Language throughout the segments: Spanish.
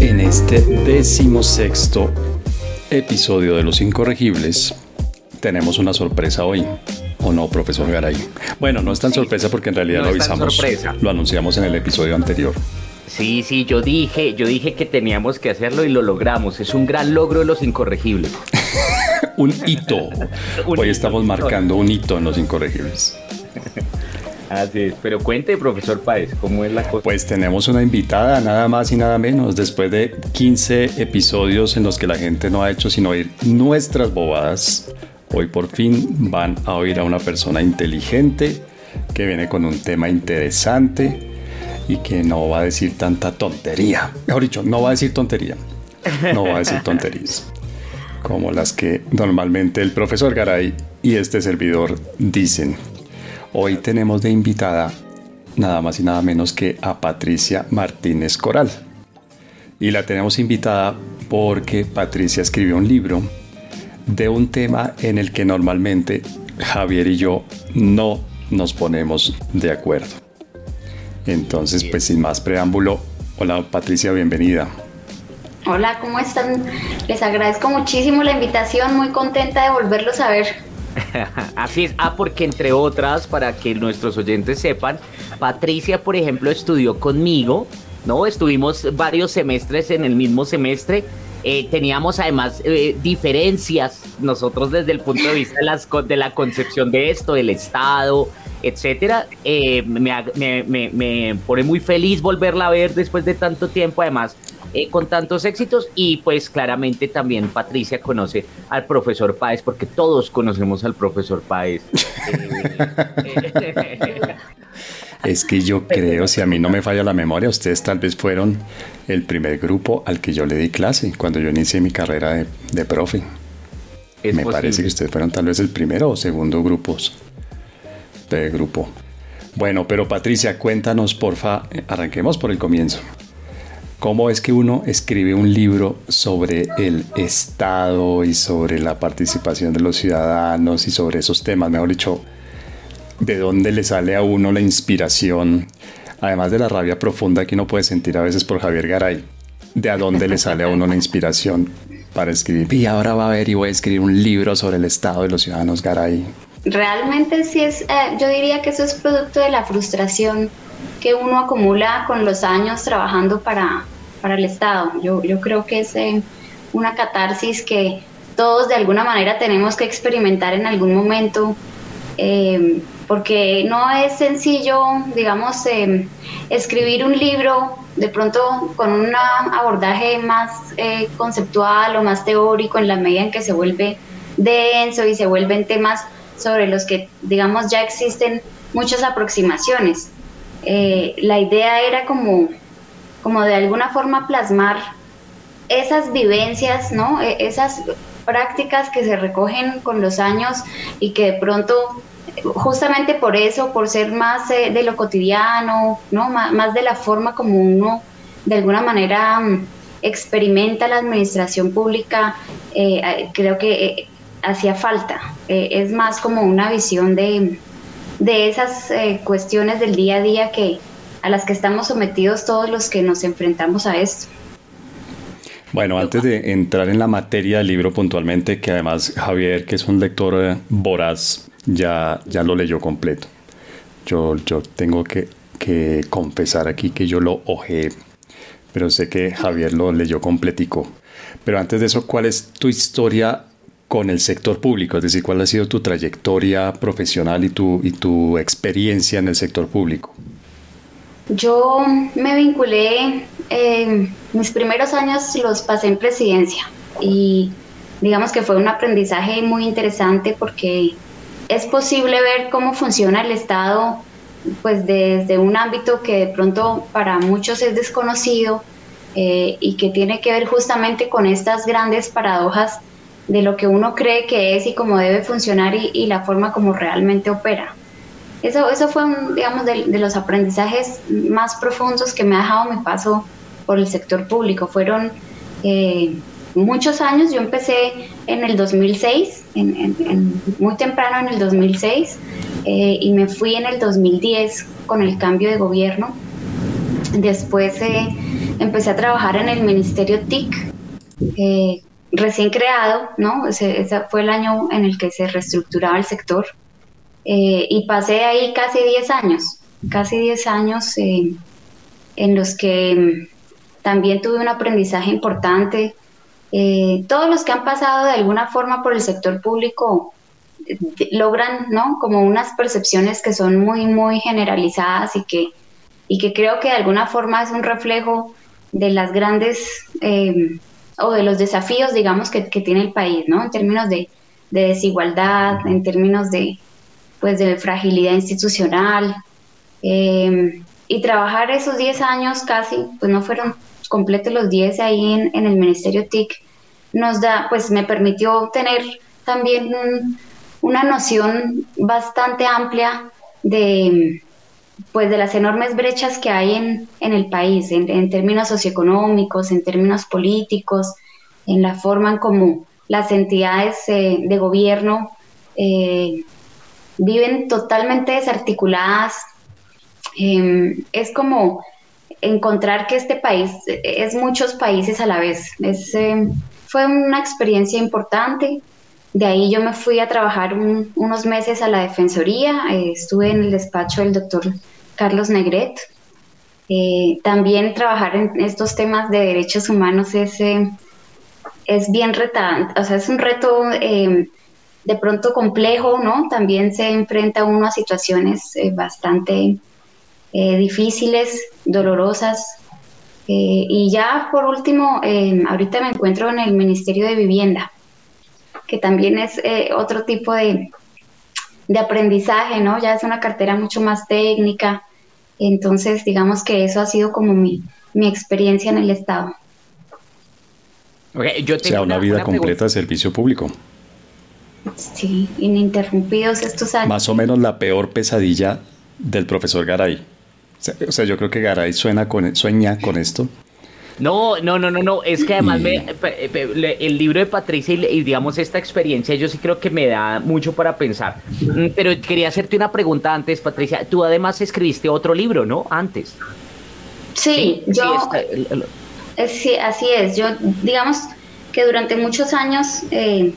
En este decimosexto episodio de Los Incorregibles tenemos una sorpresa hoy. ¿O no, profesor Garay? Bueno, no es tan sorpresa porque en realidad lo avisamos. Lo anunciamos en el episodio anterior. Sí, sí, yo dije, yo dije que teníamos que hacerlo y lo logramos. Es un gran logro de los incorregibles. un hito. Hoy estamos marcando un hito en los incorregibles. Así es, pero cuente, profesor Páez, ¿cómo es la cosa? Pues tenemos una invitada, nada más y nada menos, después de 15 episodios en los que la gente no ha hecho sino oír nuestras bobadas. Hoy por fin van a oír a una persona inteligente que viene con un tema interesante y que no va a decir tanta tontería. Mejor dicho, no va a decir tontería. No va a decir tonterías. Como las que normalmente el profesor Garay y este servidor dicen. Hoy tenemos de invitada nada más y nada menos que a Patricia Martínez Coral. Y la tenemos invitada porque Patricia escribió un libro de un tema en el que normalmente Javier y yo no nos ponemos de acuerdo. Entonces, pues sin más preámbulo, hola Patricia, bienvenida. Hola, ¿cómo están? Les agradezco muchísimo la invitación, muy contenta de volverlos a ver. Así es, ah, porque entre otras, para que nuestros oyentes sepan, Patricia, por ejemplo, estudió conmigo, ¿no? Estuvimos varios semestres en el mismo semestre. Eh, teníamos además eh, diferencias nosotros desde el punto de vista de, las, la concepción de esto, del Estado, etcétera. Eh, me, me, me, pone muy feliz volverla a ver después de tanto tiempo. Además, eh, con tantos éxitos y pues claramente también Patricia conoce al profesor Páez porque todos conocemos al profesor Páez. es que yo creo, si a mí no me falla la memoria, ustedes tal vez fueron el primer grupo al que yo le di clase cuando yo inicié mi carrera de, profe. me parece que ustedes fueron tal vez el primero o segundo grupos de grupo. Bueno, pero Patricia, cuéntanos, porfa, arranquemos por el comienzo. ¿Cómo es que uno escribe un libro sobre el Estado y sobre la participación de los ciudadanos y sobre esos temas? Mejor dicho, ¿de dónde le sale a uno la inspiración? Además de la rabia profunda que uno puede sentir a veces por Javier Garay, ¿de dónde le sale a uno la inspiración para escribir? Y ahora va a ver y voy a escribir un libro sobre el Estado de los ciudadanos Garay. Realmente sí es, eh, yo diría que eso es producto de la frustración que uno acumula con los años trabajando para, para el Estado. Yo, yo creo que es eh, una catarsis que todos de alguna manera tenemos que experimentar en algún momento, eh, porque no es sencillo, digamos, eh, escribir un libro de pronto con un abordaje más conceptual o más teórico en la medida en que se vuelve denso y se vuelven temas sobre los que, digamos, ya existen muchas aproximaciones. la idea era como como de alguna forma plasmar esas vivencias, ¿no? E, esas prácticas que se recogen con los años y que de pronto, justamente por eso, por ser más eh, de lo cotidiano, ¿no? más de la forma como uno de alguna manera mm, experimenta la administración pública, eh, creo que eh, hacía falta. es más como una visión de, de esas cuestiones del día a día que, a las que estamos sometidos todos los que nos enfrentamos a esto. Bueno, antes de entrar en la materia del libro puntualmente, que además Javier, que es un lector eh, voraz, ya, ya lo leyó completo. Yo, yo tengo que, que confesar aquí que yo lo ojeé, pero sé que Javier lo leyó completico. Pero antes de eso, ¿cuál es tu historia con el sector público? Es decir, ¿cuál ha sido tu trayectoria profesional y tu, y tu experiencia en el sector público? Yo me vinculé, eh, mis primeros años los pasé en presidencia y digamos que fue un aprendizaje muy interesante porque es posible ver cómo funciona el Estado pues desde un ámbito que de pronto para muchos es desconocido eh, y que tiene que ver justamente con estas grandes paradojas de lo que uno cree que es y cómo debe funcionar y la forma como realmente opera. Eso, eso fue, un, digamos, de, los aprendizajes más profundos que me ha dejado mi paso por el sector público. Fueron eh, muchos años, yo empecé en el 2006, en, muy temprano en el 2006, eh, y me fui en el 2010 con el cambio de gobierno. Después eh, empecé a trabajar en el Ministerio TIC, recién creado, ¿no? Ese, fue el año en el que se reestructuraba el sector. Y pasé ahí casi 10 años, casi 10 años en los que mm, también tuve un aprendizaje importante. todos los que han pasado de alguna forma por el sector público logran, ¿no? Como unas percepciones que son muy, muy generalizadas y que, y que creo que de alguna forma es un reflejo de las grandes eh, o de los desafíos, digamos, que, tiene el país, ¿no? En términos de, desigualdad, en términos de, pues, de fragilidad institucional. Eh, y trabajar esos 10 años casi, pues no fueron completos los 10 ahí en, en el Ministerio TIC, nos da, pues me permitió tener también un, una noción bastante amplia de, pues, de las enormes brechas que hay en, el país, en, términos socioeconómicos, en términos políticos, en la forma en cómo las entidades eh, de gobierno eh, viven totalmente desarticuladas. Em, es como encontrar que este país es muchos países a la vez. Es, eh, fue una experiencia importante. De ahí yo me fui a trabajar unos meses a la Defensoría, eh, estuve en el despacho del doctor Carlos Negret. Eh, también trabajar en estos temas de derechos humanos es, eh, es bien retante, o sea, es un reto de pronto complejo, ¿no? También se enfrenta uno a situaciones bastante difíciles, dolorosas. y ya por último, ahorita me encuentro en el Ministerio de Vivienda que también es eh, otro tipo de, de aprendizaje, ¿no? Ya es una cartera mucho más técnica. Entonces, digamos que eso ha sido como mi, mi experiencia en el Estado. Okay, yo o sea, una, vida completa de servicio público. Sí, ininterrumpidos estos años. Más o menos la peor pesadilla del profesor Garay. O sea, yo creo que Garay suena con, sueña con esto. No, no, no, no, no. Es que además me, el libro de Patricia y, digamos esta experiencia, yo sí creo que me da mucho para pensar. Mm, pero quería hacerte una pregunta antes, Patricia. Tú además escribiste otro libro, ¿no? Antes. Sí, yo. Sí, así es. Yo, digamos que durante muchos años, eh,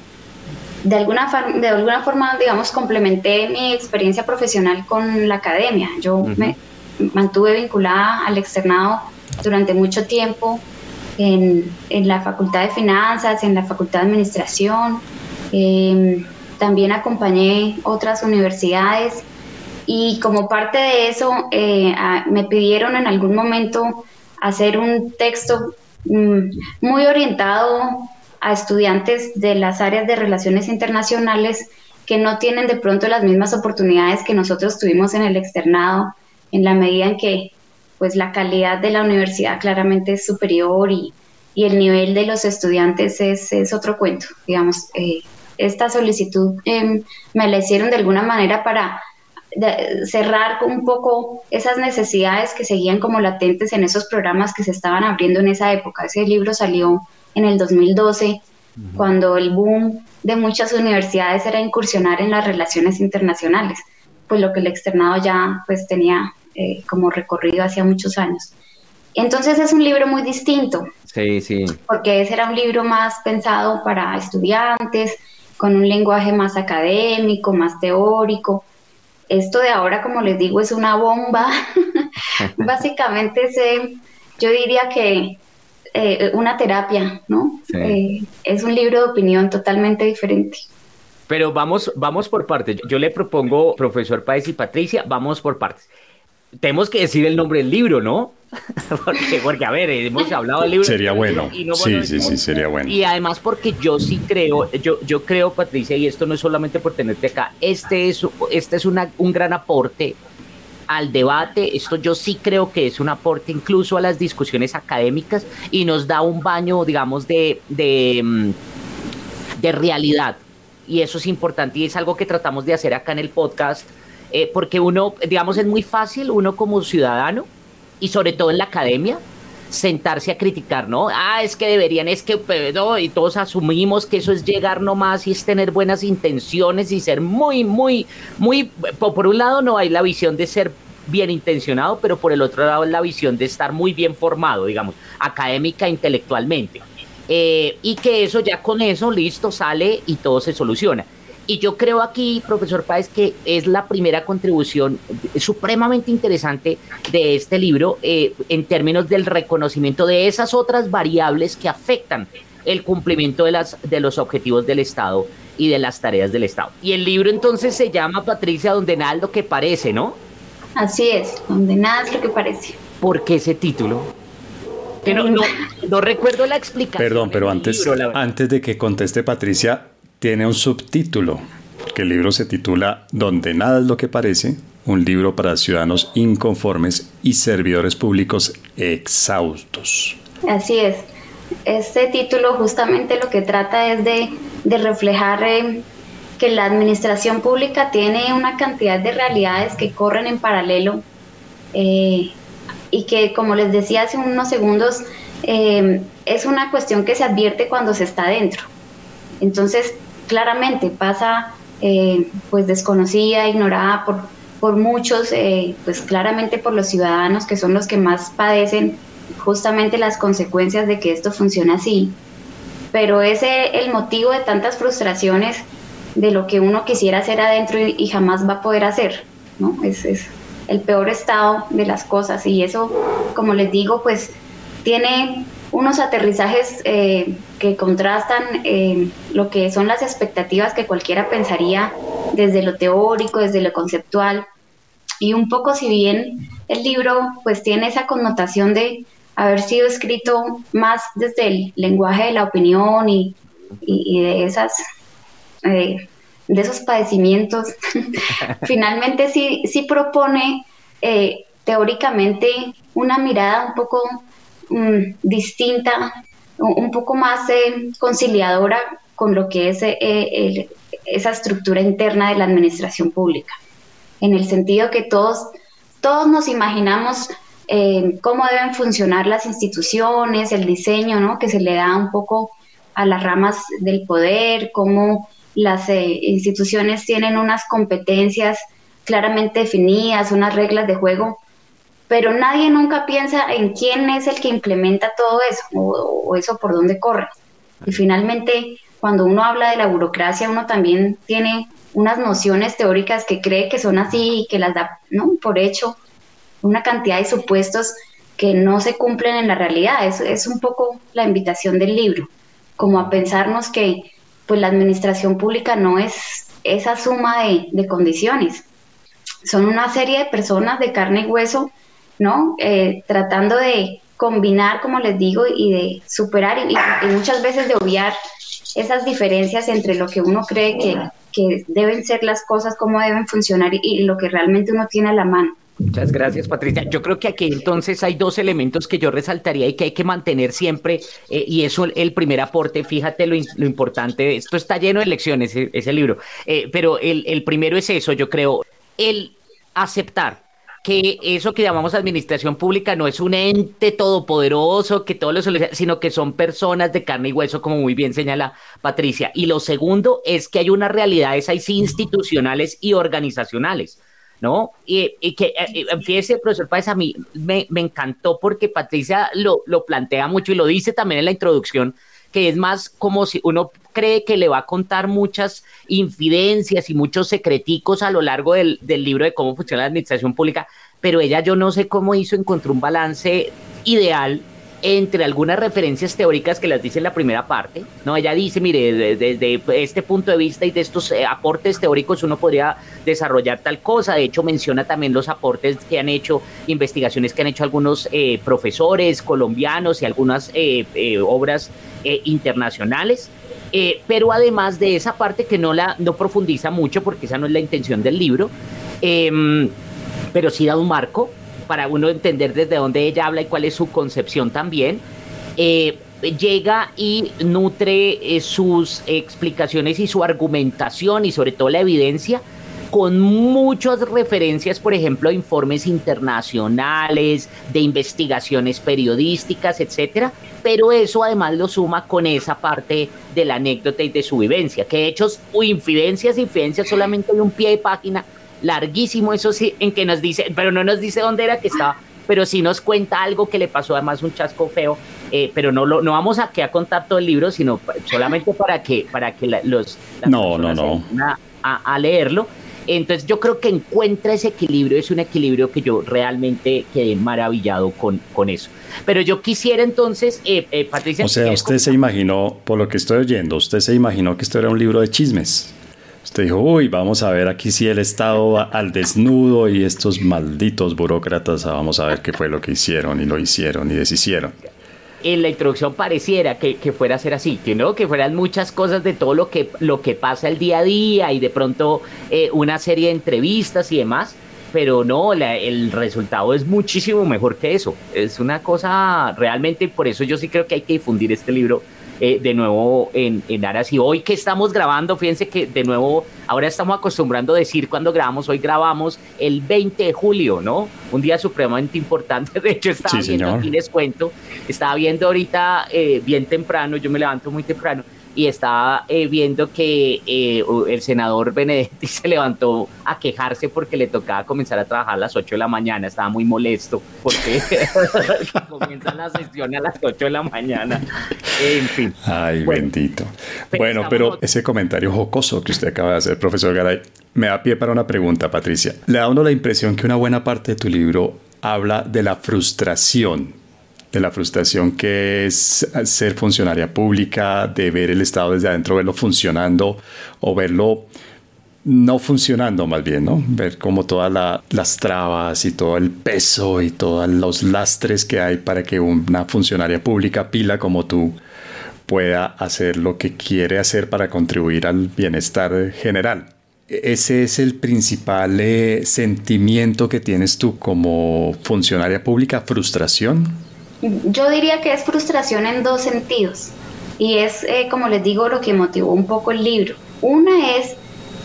de, alguna de alguna forma, digamos, complementé mi experiencia profesional con la academia. Yo me mantuve vinculada al externado durante mucho tiempo en, en, la Facultad de Finanzas, en la Facultad de Administración. Em, también acompañé otras universidades y como parte de eso eh, me pidieron en algún momento hacer un texto mm, muy orientado a estudiantes de las áreas de relaciones internacionales que no tienen de pronto las mismas oportunidades que nosotros tuvimos en el externado, en la medida en que pues la calidad de la universidad claramente es superior y, el nivel de los estudiantes es, otro cuento. Digamos, eh, esta solicitud em, me la hicieron de alguna manera para cerrar un poco esas necesidades que seguían como latentes en esos programas que se estaban abriendo en esa época. Ese libro salió en el 2012, cuando el boom de muchas universidades era incursionar en las relaciones internacionales, pues lo que el externado ya pues tenía eh, como recorrido hacia muchos años. Entonces es un libro muy distinto. Sí, sí. Porque ese era un libro más pensado para estudiantes, con un lenguaje más académico, más teórico. Esto de ahora, como les digo, es una bomba. Básicamente es, eh, yo diría que eh, una terapia, ¿no? es un libro de opinión totalmente diferente. Pero vamos, vamos por partes. Yo le propongo, profesor Páez y Patricia, vamos por partes tenemos que decir el nombre del libro, ¿no? porque, porque, a ver, hemos hablado del libro. Sería bueno. sí, sí, sí, sería bueno. Y además porque yo sí creo, yo, yo creo, Patricia, y esto no es solamente por tenerte acá, este es, este es una, un gran aporte al debate, esto yo sí creo que es un aporte incluso a las discusiones académicas y nos da un baño, digamos, de, de, mm, realidad. Y eso es importante y es algo que tratamos de hacer acá en el podcast eh, porque uno, digamos, es muy fácil, uno como ciudadano, y sobre todo en la academia, sentarse a criticar, ¿no? Ah, es que deberían, es que, pues, no, y todos asumimos que eso es llegar nomás y es tener buenas intenciones y ser muy, muy, muy, por un lado no hay la visión de ser bien intencionado, pero por el otro lado la visión de estar muy bien formado, digamos, académica, intelectualmente. Eh, y que eso ya con eso, listo, sale y todo se soluciona. Y yo creo aquí, profesor Páez, que es la primera contribución supremamente interesante de este libro eh, en términos del reconocimiento de esas otras variables que afectan el cumplimiento de, las, de los objetivos del Estado y de las tareas del Estado. Y el libro entonces se llama Patricia, donde nada es lo que parece, ¿no? Así es, donde nada es lo que parece. ¿Por qué ese título? Que no, no, recuerdo la explicación. Perdón, pero antes, antes de que conteste Patricia, tiene un subtítulo, que el libro se titula Donde nada es lo que parece, un libro para ciudadanos inconformes y servidores públicos exhaustos. Así es. Este título justamente lo que trata es de, reflejar eh, que la administración pública tiene una cantidad de realidades que corren en paralelo eh, y que, como les decía hace unos segundos, eh, es una cuestión que se advierte cuando se está dentro. Entonces, claramente pasa eh, pues desconocida, ignorada por, por muchos, eh, pues claramente por los ciudadanos que son los que más padecen justamente las consecuencias de que esto funcione así. Pero ese el motivo de tantas frustraciones de lo que uno quisiera hacer adentro y, jamás va a poder hacer, ¿no? Es, es el peor estado de las cosas y eso, como les digo, pues tiene unos aterrizajes eh, que contrastan eh, lo que son las expectativas que cualquiera pensaría desde lo teórico, desde lo conceptual. Y un poco si bien el libro pues tiene esa connotación de haber sido escrito más desde el lenguaje de la opinión y, de esas eh, de esos padecimientos, finalmente sí, sí propone teóricamente una mirada un poco Mm, distinta, un poco más eh, conciliadora con lo que es eh, esa estructura interna de la administración pública, en el sentido que todos, todos nos imaginamos eh, cómo deben funcionar las instituciones, el diseño ¿no? que se le da un poco a las ramas del poder, cómo las instituciones tienen unas competencias claramente definidas, unas reglas de juego pero nadie nunca piensa en quién es el que implementa todo eso o, eso por dónde corre. Y finalmente, cuando uno habla de la burocracia, uno también tiene unas nociones teóricas que cree que son así y que las da por hecho, una cantidad de supuestos que no se cumplen en la realidad. Es, es un poco la invitación del libro, como a pensarnos que pues la administración pública no es esa suma de condiciones. Son una serie de personas de carne y hueso ¿no? Eh, tratando de combinar, como les digo, y de superar y, muchas veces de obviar esas diferencias entre lo que uno cree que, deben ser las cosas, cómo deben funcionar y, lo que realmente uno tiene a la mano. Muchas gracias, Patricia. Yo creo que aquí entonces hay dos elementos que yo resaltaría y que hay que mantener siempre, eh, y eso el primer aporte, fíjate lo, importante, esto está lleno de lecciones, e, ese, libro, eh, pero el, el primero es eso, yo creo, el aceptar que eso que llamamos administración pública no es un ente todopoderoso que todo lo soluciona, sino que son personas de carne y hueso, como muy bien señala Patricia. Y lo segundo es que hay unas realidades ahí institucionales y organizacionales. ¿no? Y, que, eh, eh, fíjese, profesor Páez, a mí me, encantó porque Patricia lo, lo, plantea mucho y lo dice también en la introducción, que es más como si uno cree que le va a contar muchas infidencias y muchos secreticos a lo largo del, libro de cómo funciona la administración pública, pero ella yo no sé cómo hizo, encontró un balance ideal entre algunas referencias teóricas que las dice en la primera parte, ¿no? Ella dice, mire, desde, este punto de vista y de estos eh, aportes teóricos uno podría desarrollar tal cosa, de hecho menciona también los aportes que han hecho, investigaciones que han hecho algunos eh, profesores colombianos y algunas eh, obras internacionales, pero además de esa parte que no la no profundiza mucho porque esa no es la intención del libro, em, pero sí da un marco, para uno entender desde dónde ella habla y cuál es su concepción también. Eh, llega y nutre eh, sus explicaciones y su argumentación y sobre todo la evidencia con muchas referencias, por ejemplo, a informes internacionales, de investigaciones periodísticas, etcétera, pero eso además lo suma con esa parte de la anécdota y de su vivencia, que de hecho, infidencias, infidencias, solamente hay un pie de página larguísimo, eso sí, en que nos dice, pero no nos dice dónde era que estaba, pero sí nos cuenta algo que le pasó además un chasco feo, eh, pero no lo, no vamos a, que a contar todo el libro, sino solamente para que, para que los no, no, no. a leerlo entonces yo creo que encuentra ese equilibrio, es un equilibrio que yo realmente quedé maravillado con, con eso. Pero yo quisiera entonces, eh, eh, Patricia... O sea, usted se imaginó, por lo que estoy oyendo, usted se imaginó que esto era un libro de chismes. Usted dijo, uy, vamos a ver aquí si el Estado al desnudo y estos malditos burócratas, vamos a ver qué fue lo que hicieron y lo hicieron y deshicieron en la introducción pareciera que, fuera a ser así, que no, que fueran muchas cosas de todo lo que, lo que pasa el día a día y de pronto eh, una serie de entrevistas y demás, pero no, el resultado es muchísimo mejor que eso. Es una cosa realmente, por eso yo sí creo que hay que difundir este libro eh, de nuevo en, en Aras. Y hoy que estamos grabando, fíjense que de nuevo, ahora estamos acostumbrando a decir cuando grabamos, hoy grabamos el 20 de julio, ¿no? Un día supremamente importante. De hecho, estaba viendo, aquí les cuento, estaba viendo ahorita eh, bien temprano, yo me levanto muy temprano y estaba eh, viendo que eh, el senador Benedetti se levantó a quejarse porque le tocaba comenzar a trabajar a las 8 de la mañana. Estaba muy molesto porque comienza la sesión a las 8 de la mañana. En fin. Ay, bendito. bueno, pero ese comentario jocoso que usted acaba de hacer, profesor Garay, me da pie para una pregunta, Patricia. Le da uno la impresión que una buena parte de tu libro habla de la frustración de la frustración que es ser funcionaria pública, de ver el Estado desde adentro, verlo funcionando o verlo no funcionando más bien, ¿no? Ver como todas las trabas y todo el peso y todos los lastres que hay para que una funcionaria pública pila como tú pueda hacer lo que quiere hacer para contribuir al bienestar general. Ese es el principal eh, sentimiento que tienes tú como funcionaria pública, frustración. Yo diría que es frustración en dos sentidos y es, eh, como les digo, lo que motivó un poco el libro. Una es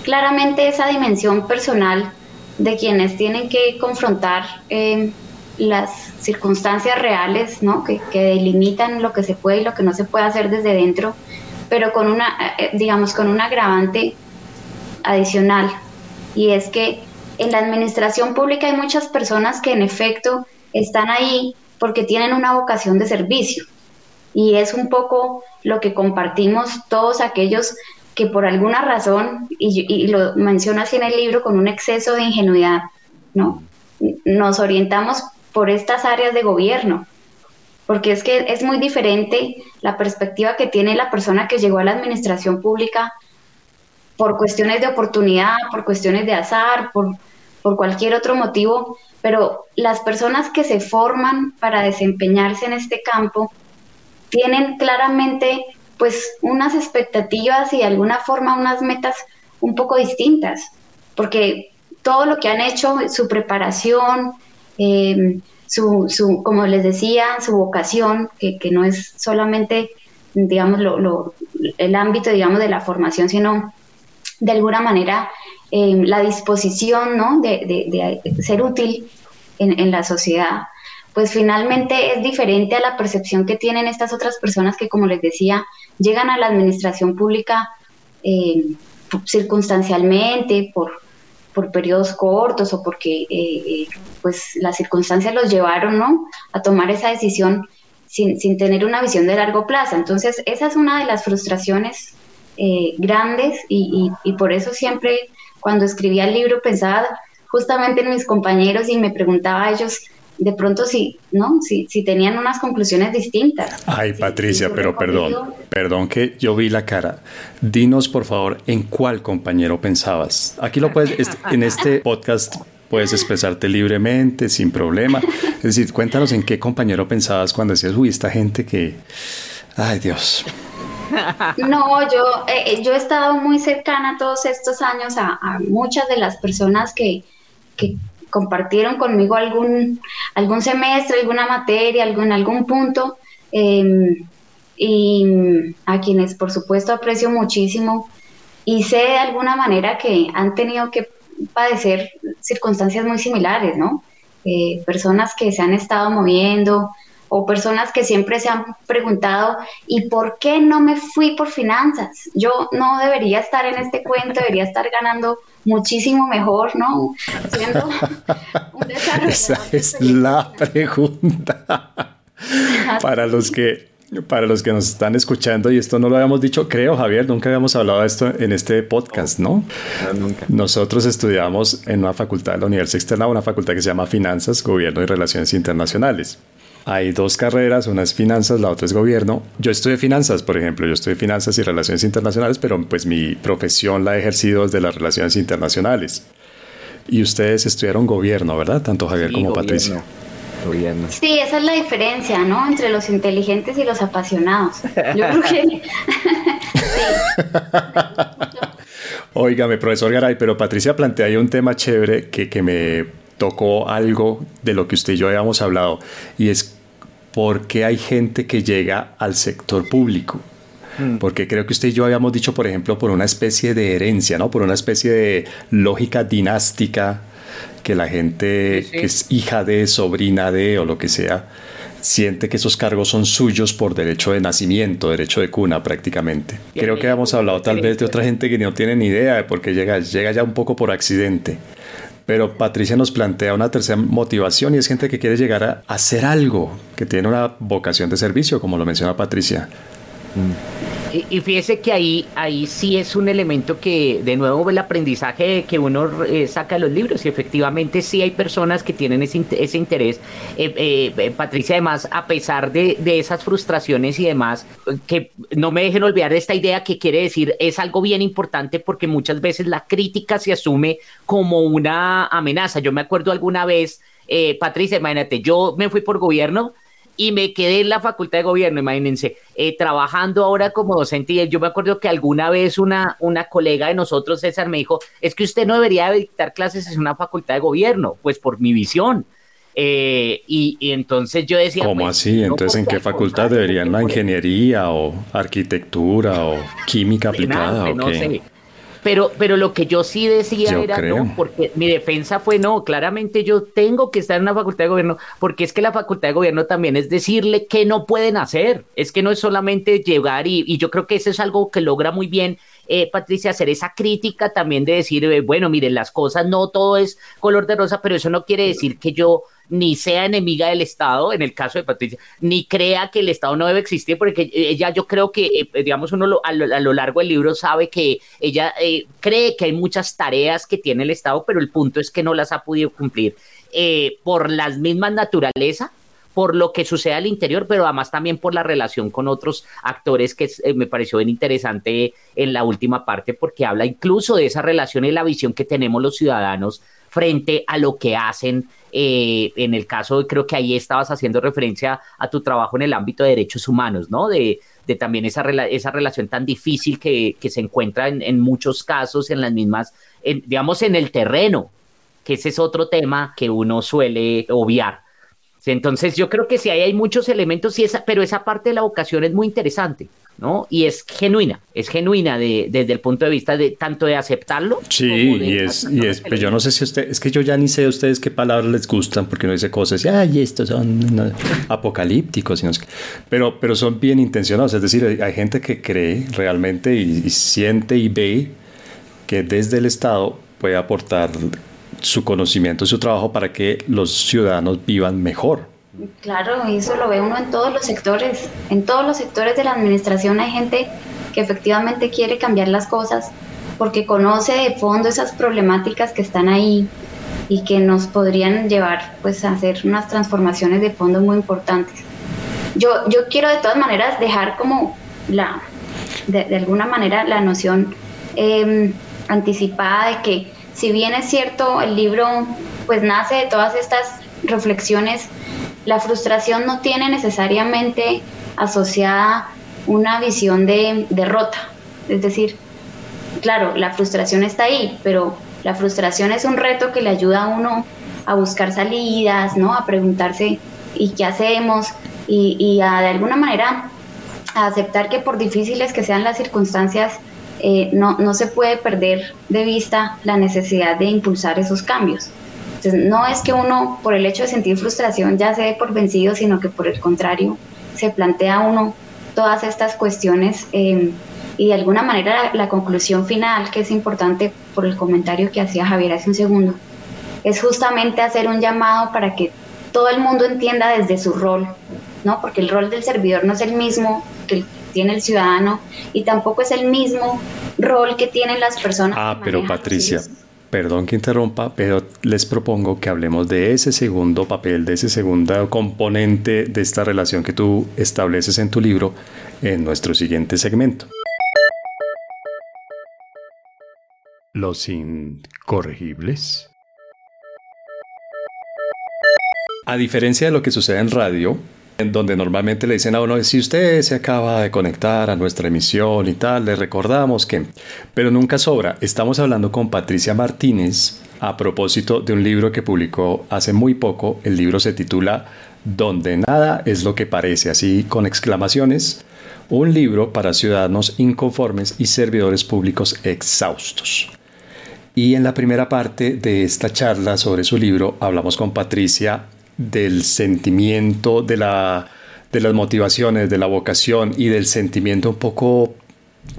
claramente esa dimensión personal de quienes tienen que confrontar eh, las circunstancias reales, ¿no? Que, delimitan lo que se puede y lo que no se puede hacer desde dentro, pero con una, eh, digamos, con un agravante adicional. Y es que en la administración pública hay muchas personas que en efecto están ahí porque tienen una vocación de servicio. Y es un poco lo que compartimos todos aquellos que por alguna razón, y, lo menciona así en el libro, con un exceso de ingenuidad, ¿no? Nos orientamos por estas áreas de gobierno, porque es que es muy diferente la perspectiva que tiene la persona que llegó a la administración pública por cuestiones de oportunidad, por cuestiones de azar, por, por cualquier otro motivo, pero las personas que se forman para desempeñarse en este campo tienen claramente pues unas expectativas y de alguna forma unas metas un poco distintas, porque todo lo que han hecho, su preparación, em, su, como les decía, su vocación, que, no es solamente, digamos, el ámbito, digamos, de la formación, sino de alguna manera Em, la disposición ¿no? de, ser útil en, la sociedad, pues finalmente es diferente a la percepción que tienen estas otras personas que, como les decía, llegan a la administración pública em, circunstancialmente, por, por periodos cortos o porque eh, pues las circunstancias los llevaron ¿no? a tomar esa decisión sin, sin, tener una visión de largo plazo. Entonces, esa es una de las frustraciones eh, grandes y, y, por eso siempre cuando escribía el libro pensaba justamente en mis compañeros y me preguntaba a ellos de pronto si, ¿no? Si, si tenían unas conclusiones distintas. Ay, Patricia, pero perdón, perdón que yo vi la cara. Dinos, por favor, en cuál compañero pensabas. Aquí lo puedes, en este podcast puedes expresarte libremente, sin problema. Es decir, cuéntanos en qué compañero pensabas cuando decías, uy, esta gente que, ay Dios. No, yo, eh, eh, yo he estado muy cercana todos estos años a, muchas de las personas que, compartieron conmigo algún, algún semestre, alguna materia, algún, algún punto, em, y a quienes por supuesto aprecio muchísimo y sé de alguna manera que han tenido que padecer circunstancias muy similares, ¿no? Eh, personas que se han estado moviendo o personas que siempre se han preguntado, ¿y por qué no me fui por finanzas? Yo no debería estar en este cuento, debería estar ganando muchísimo mejor, ¿no? Siendo un Esa es la pregunta. Para los que para los que nos están escuchando, y esto no lo habíamos dicho, creo, Javier, nunca habíamos hablado de esto en este podcast, ¿no? nunca. Nosotros estudiamos en una facultad de la Universidad Externa, una facultad que se llama Finanzas, Gobierno y Relaciones Internacionales. Hay dos carreras, una es finanzas, la otra es gobierno. Yo estudié finanzas, por ejemplo, yo estudié finanzas y relaciones internacionales, pero pues mi profesión la he ejercido desde las relaciones internacionales. Y ustedes estudiaron gobierno, ¿verdad? Tanto Javier como Patricia. Sí, esa es la diferencia, ¿no? Entre los inteligentes y los apasionados. Yo creo que... Óigame, profesor Garay, pero Patricia plantea ahí un tema chévere que, que me tocó algo de lo que usted y yo habíamos hablado, y es por qué hay gente que llega al sector público. Mm. Porque creo que usted y yo habíamos dicho, por ejemplo, por una especie de herencia, ¿no? Por una especie de lógica dinástica que la gente que es hija de, sobrina de o lo que sea, siente que esos cargos son suyos por derecho de nacimiento, derecho de cuna prácticamente. Creo que hemos hablado tal vez de otra gente que no tiene ni idea de por qué llega, llega ya un poco por accidente. Pero Patricia nos plantea una tercera motivación y es gente que quiere llegar a hacer algo, que tiene una vocación de servicio, como lo menciona Patricia. Mm. Y, fíjese que ahí, ahí sí es un elemento que, de nuevo, el aprendizaje que uno eh, saca de los libros. Y efectivamente sí hay personas que tienen ese, ese interés. Eh, eh, Patricia, además, a pesar de, de, esas frustraciones y demás, que no me dejen olvidar esta idea que quiere decir, es algo bien importante porque muchas veces la crítica se asume como una amenaza. Yo me acuerdo alguna vez, Patricia, imagínate, yo me fui por gobierno y me quedé en la facultad de gobierno, imagínense, eh, trabajando ahora como docente. Y yo me acuerdo que alguna vez una, una colega de nosotros, César, me dijo, es que usted no debería dictar clases en una facultad de gobierno, pues por mi visión. Eh, y, entonces yo decía... ¿Cómo pues, así? Entonces, ¿en qué facultad deberían? ¿La ingeniería o arquitectura o química aplicada? o qué? Pero, pero lo que yo sí decía era no, porque mi defensa fue no, claramente yo tengo que estar en la facultad de gobierno, porque es que la facultad de gobierno también es decirle que no pueden hacer, es que no es solamente llegar y, y yo creo que eso es algo que logra muy bien eh, Patricia, hacer esa crítica también de decir, eh, bueno, miren, las cosas no todo es color de rosa, pero eso no quiere decir que yo ni sea enemiga del Estado, en el caso de Patricia, ni crea que el Estado no debe existir, porque ella yo creo que, eh, digamos, uno a, lo, largo del libro sabe que ella eh, cree que hay muchas tareas que tiene el Estado, pero el punto es que no las ha podido cumplir. Eh, por las mismas naturaleza por lo que sucede al interior, pero además también por la relación con otros actores que me pareció bien interesante en la última parte, porque habla incluso de esa relación y la visión que tenemos los ciudadanos frente a lo que hacen. Eh, en el caso, creo que ahí estabas haciendo referencia a tu trabajo en el ámbito de derechos humanos, ¿no? De, de también esa, esa relación tan difícil que, que se encuentra en, en, muchos casos en las mismas, digamos, en el terreno, que ese es otro tema que uno suele obviar. Entonces yo creo que sí hay muchos elementos, y esa, pero esa parte de la vocación es muy interesante. ¿no? Y es genuina, es genuina de, desde el punto de vista de tanto de aceptarlo. Sí, y es, y es pues yo no sé si usted, es que yo ya ni sé a ustedes qué palabras les gustan, porque no dice cosas, ay, estos son apocalípticos, pero, pero son bien intencionados, es decir, hay, gente que cree realmente y, siente y ve que desde el Estado puede aportar su conocimiento, su trabajo para que los ciudadanos vivan mejor. Claro, eso lo ve uno en todos los sectores. En todos los sectores de la administración hay gente que efectivamente quiere cambiar las cosas porque conoce de fondo esas problemáticas que están ahí y que nos podrían llevar pues a hacer unas transformaciones de fondo muy importantes. Yo, yo quiero de todas maneras dejar como la, de, alguna manera la noción em, anticipada de que si bien es cierto el libro pues nace de todas estas reflexiones la frustración no tiene necesariamente asociada una visión de derrota. Es decir, claro, la frustración está ahí, pero la frustración es un reto que le ayuda a uno a buscar salidas, ¿no? A preguntarse, ¿y qué hacemos? Y, a de alguna manera a aceptar que por difíciles que sean las circunstancias, eh, no, no se puede perder de vista la necesidad de impulsar esos cambios. Entonces, no es que uno, por el hecho de sentir frustración, ya se dé por vencido, sino que por el contrario, se plantea uno todas estas cuestiones eh, y de alguna manera la, la, conclusión final, que es importante por el comentario que hacía Javier hace un segundo, es justamente hacer un llamado para que todo el mundo entienda desde su rol, ¿no? Porque el rol del servidor no es el mismo que el tiene el ciudadano y tampoco es el mismo rol que tienen las personas. Ah, pero Patricia, perdón que interrumpa, pero les propongo que hablemos de ese segundo papel, de ese segundo componente de esta relación que tú estableces en tu libro en nuestro siguiente segmento. Los incorregibles. A diferencia de lo que sucede en radio, donde normalmente le dicen a uno, si usted se acaba de conectar a nuestra emisión y tal, le recordamos que, pero nunca sobra. Estamos hablando con Patricia Martínez a propósito de un libro que publicó hace muy poco. El libro se titula Donde nada es lo que parece, así con exclamaciones. Un libro para ciudadanos inconformes y servidores públicos exhaustos. Y en la primera parte de esta charla sobre su libro hablamos con Patricia del sentimiento, de, la, de las motivaciones, de la vocación y del sentimiento un poco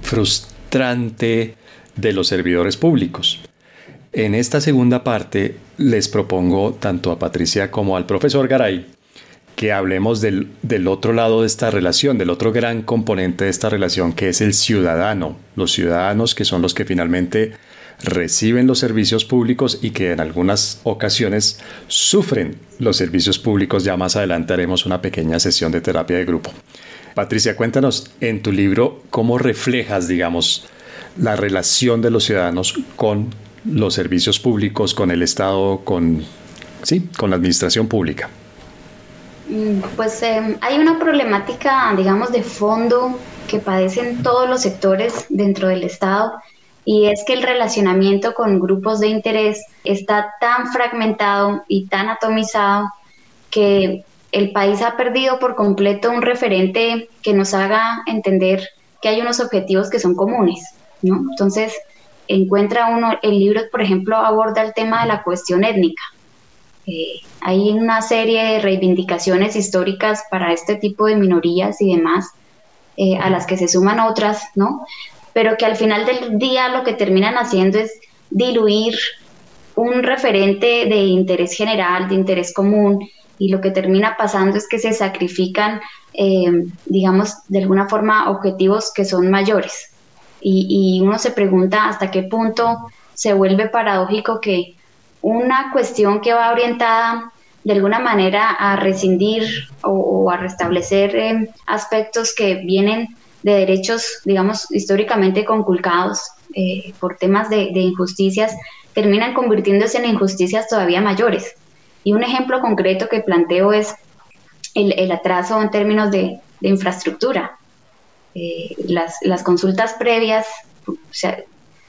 frustrante de los servidores públicos. En esta segunda parte les propongo tanto a Patricia como al profesor Garay que hablemos del, del, otro lado de esta relación, del otro gran componente de esta relación que es el ciudadano, los ciudadanos que son los que finalmente reciben los servicios públicos y que en algunas ocasiones sufren los servicios públicos. Ya más adelante haremos una pequeña sesión de terapia de grupo. Patricia, cuéntanos en tu libro cómo reflejas, digamos, la relación de los ciudadanos con los servicios públicos, con el Estado, con, sí, con la administración pública. Mm, pues eh, hay una problemática, digamos, de fondo que padecen todos los sectores dentro del Estado y es que el relacionamiento con grupos de interés está tan fragmentado y tan atomizado que el país ha perdido por completo un referente que nos haga entender que hay unos objetivos que son comunes, ¿no? Entonces, encuentra uno, el libro, por ejemplo, aborda el tema de la cuestión étnica. Eh, hay una serie de reivindicaciones históricas para este tipo de minorías y demás, eh, a las que se suman otras, ¿no? Pero que al final del día lo que terminan haciendo es diluir un referente de interés general, de interés común, y lo que termina pasando es que se sacrifican, eh, digamos, de alguna forma objetivos que son mayores. Y, uno se pregunta hasta qué punto se vuelve paradójico que una cuestión que va orientada de alguna manera a rescindir o, a restablecer eh, aspectos que vienen de derechos, digamos, históricamente conculcados eh, por temas de, injusticias, terminan convirtiéndose en injusticias todavía mayores. Y un ejemplo concreto que planteo es el, atraso en términos de, infraestructura. Eh, las, consultas previas,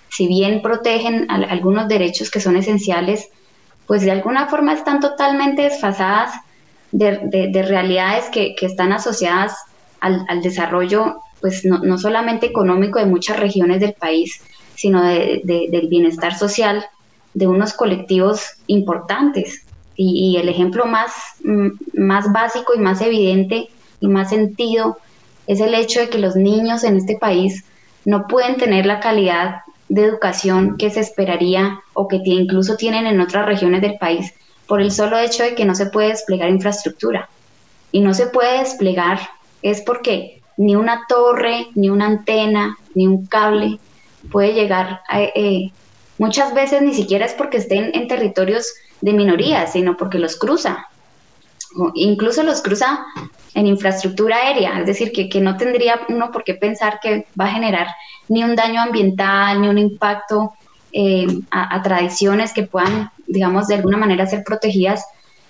si bien protegen algunos derechos que son esenciales, pues de alguna forma están totalmente desfasadas de, realidades que, están asociadas al, al, desarrollo pues no, solamente económico de muchas regiones del país, sino del bienestar social de unos colectivos importantes. Y, el ejemplo más, mm, más básico y más evidente y más sentido es el hecho de que los niños en este país no pueden tener la calidad de educación que se esperaría o que incluso tienen en otras regiones del país por el solo hecho de que no se puede desplegar infraestructura. Y no se puede desplegar es porque ni una torre, ni una antena, ni un cable puede llegar a... Eh, muchas veces ni siquiera es porque estén en territorios de minorías, sino porque los cruza. O incluso los cruza en infraestructura aérea, es decir, que, no tendría uno por qué pensar que va a generar ni un daño ambiental, ni un impacto eh, a, tradiciones que puedan, digamos, de alguna manera ser protegidas.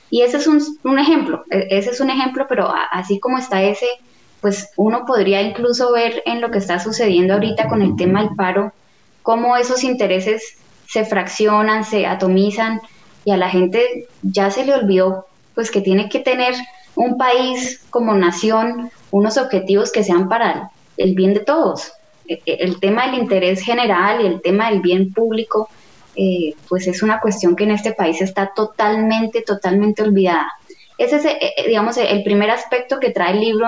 Y ese es un, un ejemplo, e, ese es un ejemplo, pero así como está ese, pues uno podría incluso ver en lo que está sucediendo ahorita con el tema del paro, cómo esos intereses se fraccionan, se atomizan y a la gente ya se le olvidó pues que tiene que tener un país como nación unos objetivos que sean para el bien de todos. e, e, el tema del interés general y el tema del bien público, eh, pues es una cuestión que en este país está totalmente, totalmente olvidada. Ese es, eh, digamos, el primer aspecto que trae el libro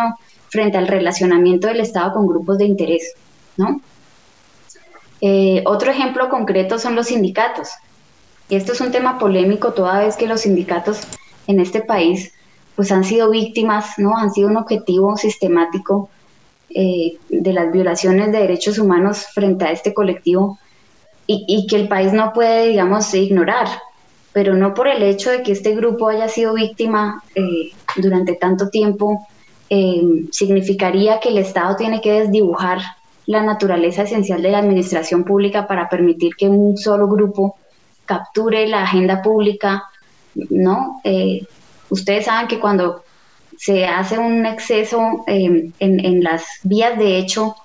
frente al relacionamiento del Estado con grupos de interés, ¿no? otro ejemplo concreto son los sindicatos. Y esto es un tema polémico toda vez que los sindicatos en este país pues han sido víctimas, ¿no? Han sido un objetivo sistemático eh, de las violaciones de derechos humanos frente a este colectivo y, que el país no puede, digamos, ignorar, pero no por el hecho de que este grupo haya sido víctima eh, durante tanto tiempo, eh, significaría que el Estado tiene que desdibujar la naturaleza esencial de la administración pública para permitir que un solo grupo capture la agenda pública, ¿no? ustedes saben que cuando se hace un exceso em, en, las vías de hecho,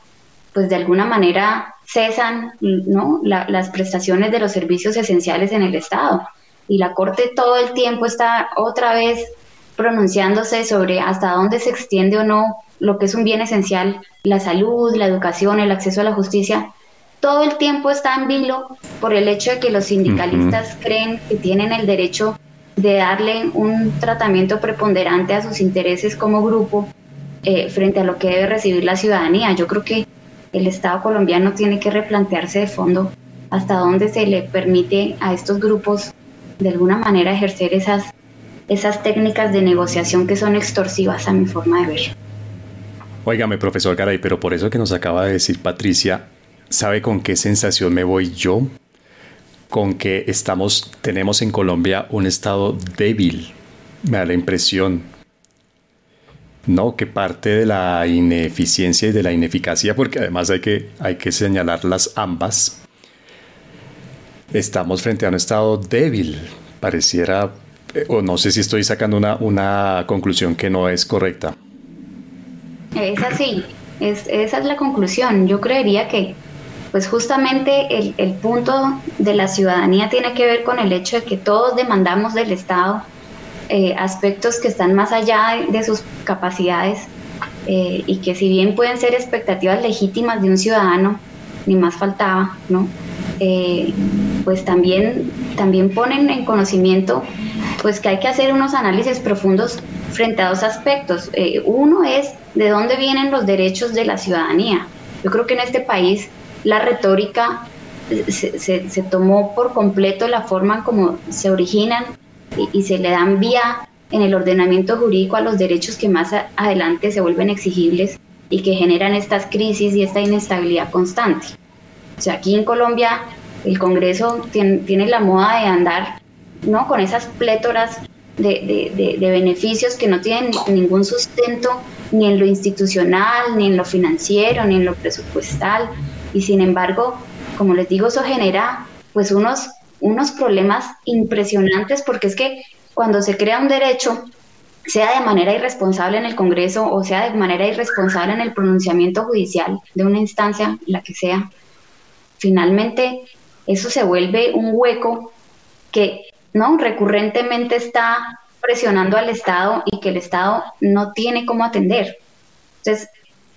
pues de alguna manera cesan ¿no? las prestaciones de los servicios esenciales en el Estado. Y la Corte todo el tiempo está otra vez pronunciándose sobre hasta dónde se extiende o no lo que es un bien esencial, la salud, la educación, el acceso a la justicia. Todo el tiempo está en vilo por el hecho de que los sindicalistas creen que tienen el derecho de darle un tratamiento preponderante a sus intereses como grupo eh, frente a lo que debe recibir la ciudadanía. Yo creo que el Estado colombiano tiene que replantearse de fondo hasta dónde se le permite a estos grupos de alguna manera ejercer esas, esas técnicas de negociación que son extorsivas a mi forma de ver. Óigame, profesor Garay, pero por eso que nos acaba de decir Patricia, ¿sabe con qué sensación me voy yo? con que estamos, tenemos en Colombia un Estado débil. Me da la impresión. No, que parte de la ineficiencia y de la ineficacia, porque además hay que, hay que señalarlas ambas. Estamos frente a un Estado débil. Pareciera, o no sé si estoy sacando una, una conclusión que no es correcta. Es así, es, esa es la conclusión. Yo creería que pues justamente el, punto de la ciudadanía tiene que ver con el hecho de que todos demandamos del Estado eh, aspectos que están más allá de, sus capacidades eh, y que si bien pueden ser expectativas legítimas de un ciudadano, ni más faltaba, ¿no? Eh, pues también, también ponen en conocimiento pues que hay que hacer unos análisis profundos frente a dos aspectos. uno es de dónde vienen los derechos de la ciudadanía. Yo creo que en este país la retórica se, tomó por completo la forma como se originan y, se le dan vía en el ordenamiento jurídico a los derechos que más adelante se vuelven exigibles y que generan estas crisis y esta inestabilidad constante. O sea, aquí en Colombia el Congreso tiene, la moda de andar ¿no? con esas plétoras de, de, beneficios que no tienen ningún sustento ni en lo institucional, ni en lo financiero, ni en lo presupuestal, y sin embargo, como les digo, eso genera pues unos, unos problemas impresionantes porque es que cuando se crea un derecho, sea de manera irresponsable en el Congreso o sea de manera irresponsable en el pronunciamiento judicial de una instancia, la que sea, finalmente eso se vuelve un hueco que no recurrentemente está presionando al Estado y que el Estado no tiene cómo atender. Entonces,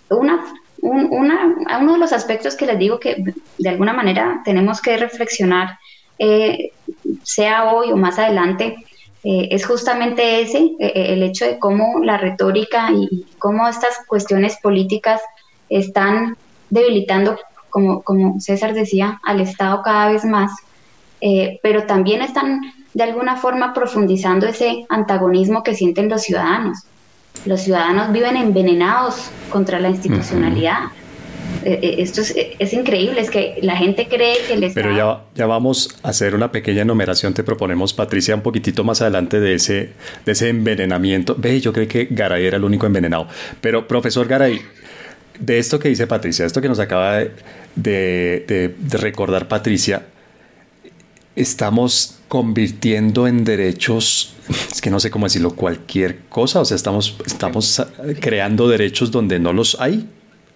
una uno de los aspectos que les digo que de alguna manera tenemos que reflexionar, eh, sea hoy o más adelante, eh, es justamente ese, eh, el hecho de cómo la retórica y cómo estas cuestiones políticas están debilitando, como, como César decía, al Estado cada vez más, pero también están de alguna forma profundizando ese antagonismo que sienten los ciudadanos los ciudadanos viven envenenados contra la institucionalidad. Eh, eh, esto es, increíble, es que la gente cree que les... Pero ya, ya vamos a hacer una pequeña enumeración, te proponemos, Patricia, un poquitito más adelante de ese, de ese envenenamiento. Ve, yo creo que Garay era el único envenenado. Pero, profesor Garay, de esto que dice Patricia, esto que nos acaba de, de recordar Patricia, estamos convirtiendo en derechos, es que no sé cómo decirlo, cualquier cosa, o sea, estamos, estamos creando derechos donde no los hay.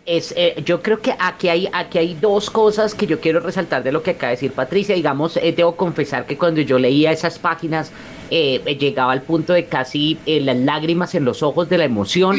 Es, eh, yo creo que aquí hay, aquí hay dos cosas que yo quiero resaltar de lo que acaba de decir Patricia. Digamos, eh, debo confesar que cuando yo leía esas páginas eh, llegaba al punto de casi las lágrimas en los ojos de la emoción,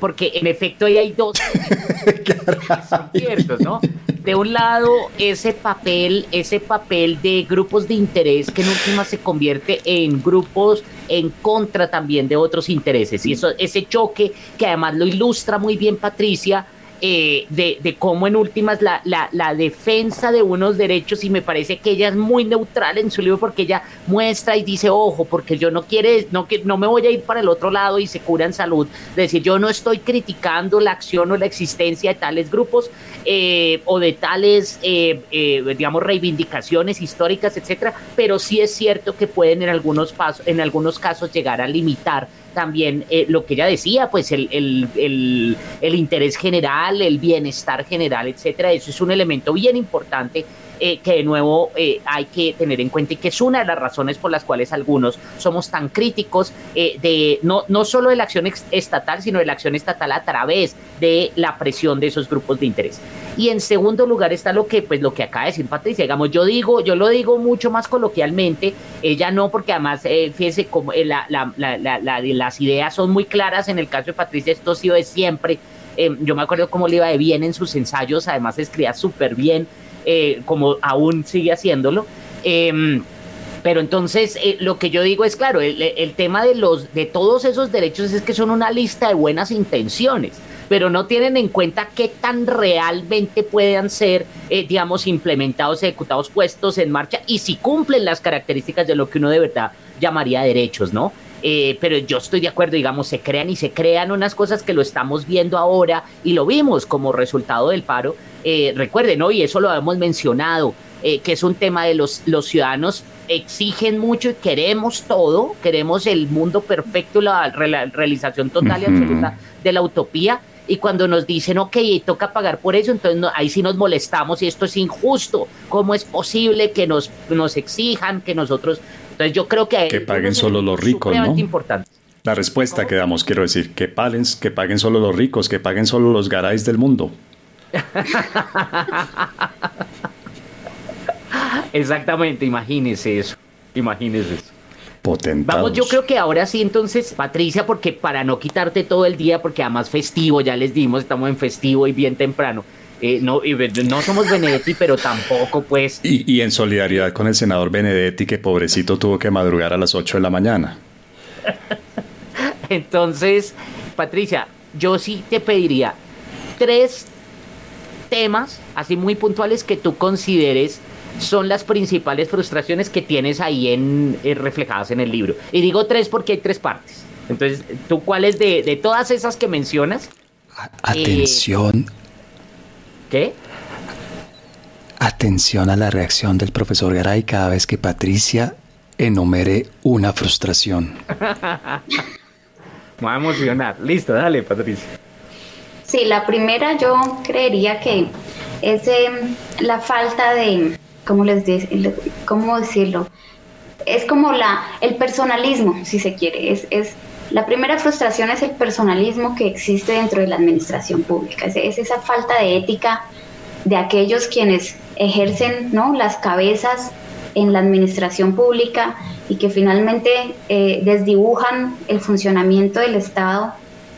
porque en efecto ahí hay dos. son ciertos, ¿no? De un lado, ese papel, ese papel de grupos de interés que en última se convierte en grupos en contra también de otros intereses. Y eso, ese choque que además lo ilustra muy bien Patricia, eh, de, de, cómo en últimas la, la, la, defensa de unos derechos y me parece que ella es muy neutral en su libro porque ella muestra y dice, ojo, porque yo no quiere, no, que, no me voy a ir para el otro lado y se cura en salud, decir, yo no estoy criticando la acción o la existencia de tales grupos eh, o de tales, eh, eh, digamos, reivindicaciones históricas, etcétera, pero sí es cierto que pueden en algunos, pasos, en algunos casos llegar a limitar también eh, lo que ella decía, pues el, el, el, el, interés general, el bienestar general, etcétera. Eso es un elemento bien importante eh, que de nuevo eh, hay que tener en cuenta y que es una de las razones por las cuales algunos somos tan críticos eh, de no, no solo de la acción estatal, sino de la acción estatal a través de la presión de esos grupos de interés. Y en segundo lugar está lo que, pues, lo que acaba de decir Patricia. Digamos, yo digo, yo lo digo mucho más coloquialmente, ella no, porque además, fíjese, como la, las ideas son muy claras. En el caso de Patricia, esto ha sido de siempre. yo me acuerdo cómo le iba de bien en sus ensayos, además escribía súper bien eh, como aún sigue haciéndolo. Em, pero entonces eh, lo que yo digo es claro, el, tema de los de todos esos derechos es que son una lista de buenas intenciones, pero no tienen en cuenta qué tan realmente puedan ser, eh, digamos, implementados, ejecutados, puestos en marcha y si cumplen las características de lo que uno de verdad llamaría derechos, ¿no? Pero yo estoy de acuerdo, digamos, se crean y se crean unas cosas que lo estamos viendo ahora y lo vimos como resultado del paro, eh, recuerden, hoy eso lo hemos mencionado, eh, que es un tema de los, los ciudadanos exigen mucho y queremos todo, queremos el mundo perfecto, la, realización total y absoluta de la utopía. Y cuando nos dicen, ok, toca pagar por eso, entonces ahí sí nos molestamos y esto es injusto. ¿Cómo es posible que nos, nos exijan que nosotros... Entonces yo creo que... Que paguen solo los ricos, ¿no? Importante. La respuesta que damos, quiero decir, que paguen, que paguen solo los ricos, que paguen solo los garais del mundo. Exactamente, imagínese eso. Imagínese eso. Vamos, yo creo que ahora sí, entonces, Patricia, porque para no quitarte todo el día, porque además festivo, ya les dimos, estamos en festivo y bien temprano. Eh, no, no somos Benedetti, pero tampoco, pues. Y, y, en solidaridad con el senador Benedetti, que pobrecito tuvo que madrugar a las 8 de la mañana. Entonces, Patricia, yo sí te pediría tres temas así muy puntuales que tú consideres son las principales frustraciones que tienes ahí en, eh, reflejadas en el libro. Y digo tres porque hay tres partes. Entonces, ¿tú cuáles de, de todas esas que mencionas? Atención. ¿Qué? Atención a la reacción del profesor Garay cada vez que Patricia enumere una frustración. Me va a emocionar. Listo, dale, Patricia. Sí, la primera yo creería que es em, la falta de, ¿cómo les cómo decirlo? Es como la, el personalismo, si se quiere. Es, es, la primera frustración es el personalismo que existe dentro de la administración pública. Es, es esa falta de ética de aquellos quienes ejercen ¿no? las cabezas en la administración pública y que finalmente eh, desdibujan el funcionamiento del Estado,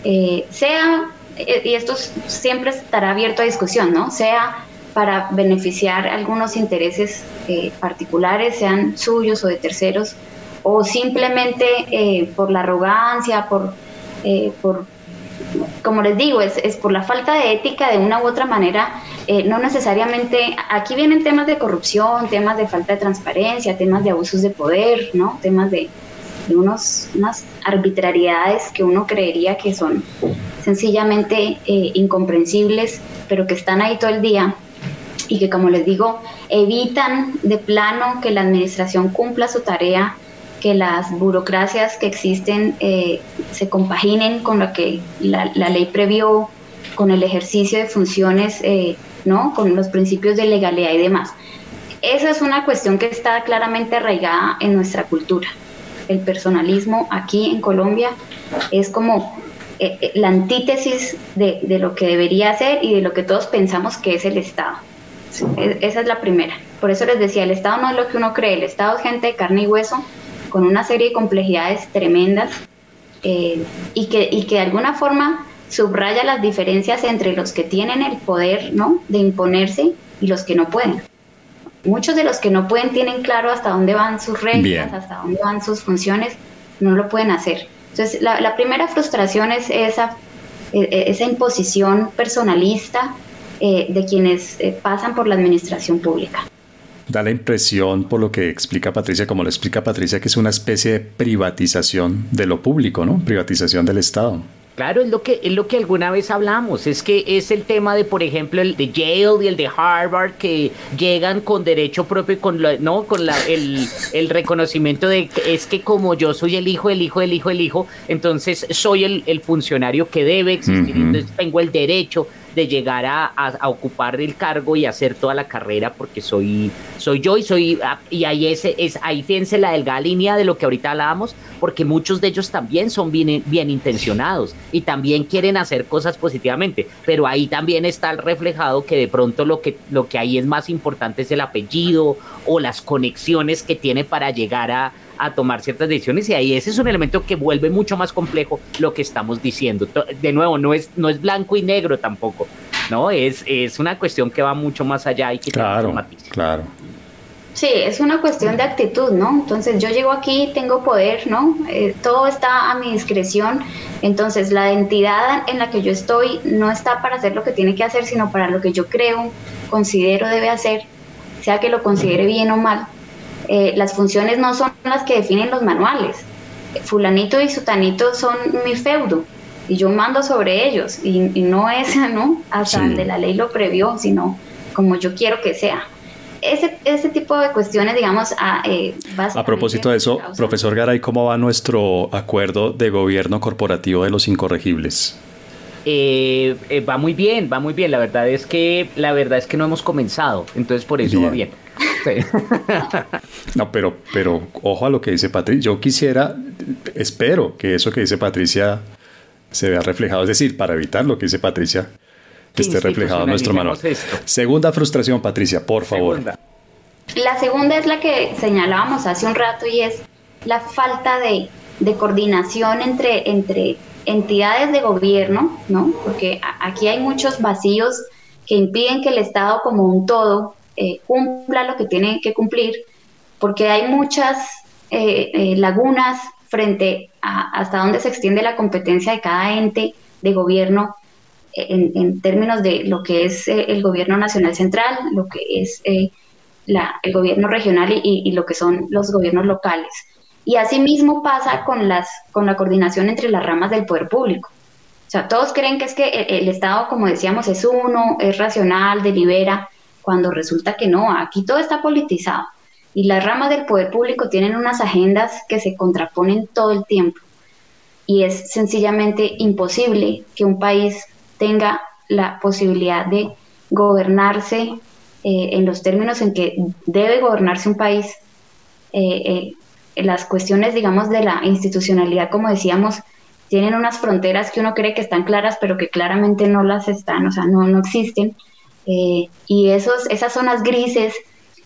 eh, sea eh, y esto siempre estará abierto a discusión, ¿no? Sea para beneficiar algunos intereses particulares, sean suyos o de terceros, o simplemente eh, por la arrogancia, por, por como les digo, es, es, por la falta de ética de una u otra manera, no necesariamente, aquí vienen temas de corrupción, temas de falta de transparencia, temas de abusos de poder, ¿no? Temas de, unos, unas arbitrariedades que uno creería que son sencillamente eh, incomprensibles, pero que están ahí todo el día y que, como les digo, evitan de plano que la administración cumpla su tarea, que las burocracias que existen eh, se compaginen con lo que la, ley previó, con el ejercicio de funciones, eh, ¿no? con los principios de legalidad y demás. Esa es una cuestión que está claramente arraigada en nuestra cultura el personalismo aquí en Colombia es como eh, eh, la antítesis de, lo que debería ser y de lo que todos pensamos que es el Estado. esa es la primera. Por eso les decía, el Estado no es lo que uno cree, el Estado es gente de carne y hueso, con una serie de complejidades tremendas eh, y, que, y que de alguna forma subraya las diferencias entre los que tienen el poder, ¿no? De imponerse y los que no pueden. Muchos de los que no pueden tienen claro hasta dónde van sus reglas, hasta dónde van sus funciones, no lo pueden hacer. Entonces, la, primera frustración es esa, e, e, esa imposición personalista eh, de quienes eh, pasan por la administración pública. Da la impresión, por lo que explica Patricia, como lo explica Patricia, que es una especie de privatización de lo público, ¿no? Privatización del Estado. Claro, es lo que es lo que alguna vez hablamos, es que es el tema de, por ejemplo, el de Yale y el de Harvard que llegan con derecho propio y con no con la, el, el, reconocimiento de que es que como yo soy el hijo, el hijo, el hijo, el hijo, entonces soy el, el funcionario que debe existir, entonces tengo el derecho de llegar a, ocupar el cargo y hacer toda la carrera porque soy, soy yo y soy, ah, y ahí ese es, ahí fíjense la delgada línea de lo que ahorita hablábamos, porque muchos de ellos también son bien, bien intencionados y también quieren hacer cosas positivamente, pero ahí también está reflejado que de pronto lo que, lo que ahí es más importante es el apellido o las conexiones que tiene para llegar a, a tomar ciertas decisiones y ahí ese es un elemento que vuelve mucho más complejo lo que estamos diciendo. De nuevo, no es, no es blanco y negro tampoco, ¿no? Es, es una cuestión que va mucho más allá y que claro, claro. Sí, es una cuestión de actitud, ¿no? Entonces yo llego aquí, tengo poder, ¿no? Eh, todo está a mi discreción, entonces la identidad en la que yo estoy no está para hacer lo que tiene que hacer, sino para lo que yo creo, considero debe hacer, sea que lo considere bien o mal. Eh, las funciones no son las que definen los manuales. Fulanito y sutanito son mi feudo y yo mando sobre ellos y, no es ¿no? hasta donde la ley lo previó, sino como yo quiero que sea. Ese, ese tipo de cuestiones, digamos, a, eh, a propósito de eso, profesor Garay, ¿cómo va nuestro acuerdo de gobierno corporativo de los incorregibles? Eh, va muy bien, va muy bien. La verdad es que la verdad es que no hemos comenzado, entonces por eso va bien. no, pero, pero ojo a lo que dice Patricia. Yo quisiera, espero que eso que dice Patricia se vea reflejado. Es decir, para evitar lo que dice Patricia, que esté reflejado en nuestro manual. Segunda frustración, Patricia, por favor. La segunda es la que señalábamos hace un rato y es la falta de, de coordinación entre, entre entidades de gobierno, ¿no? Porque aquí hay muchos vacíos que impiden que el Estado como un todo eh, cumpla lo que tiene que cumplir, porque hay muchas eh, eh, lagunas frente a hasta dónde se extiende la competencia de cada ente de gobierno en, términos de lo que es el gobierno nacional central, lo que es la, el gobierno regional y, y, lo que son los gobiernos locales. Y asimismo pasa con, las, con la coordinación entre las ramas del poder público. O sea, todos creen que es que el, el Estado, como decíamos, es uno, es racional, delibera, cuando resulta que no, aquí todo está politizado y las ramas del poder público tienen unas agendas que se contraponen todo el tiempo y es sencillamente imposible que un país tenga la posibilidad de gobernarse eh, en los términos en que debe gobernarse un país. Eh, eh, las cuestiones, digamos, de la institucionalidad, como decíamos, tienen unas fronteras que uno cree que están claras, pero que claramente no las están, o sea, no, no existen. Eh, y esos, esas zonas grises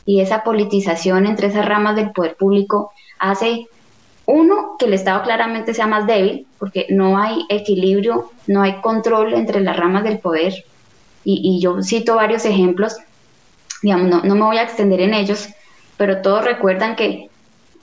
y esa politización entre esas ramas del poder público hace, uno, que el Estado claramente sea más débil, porque no hay equilibrio, no hay control entre las ramas del poder. Y, yo cito varios ejemplos, digamos, no, no me voy a extender en ellos, pero todos recuerdan que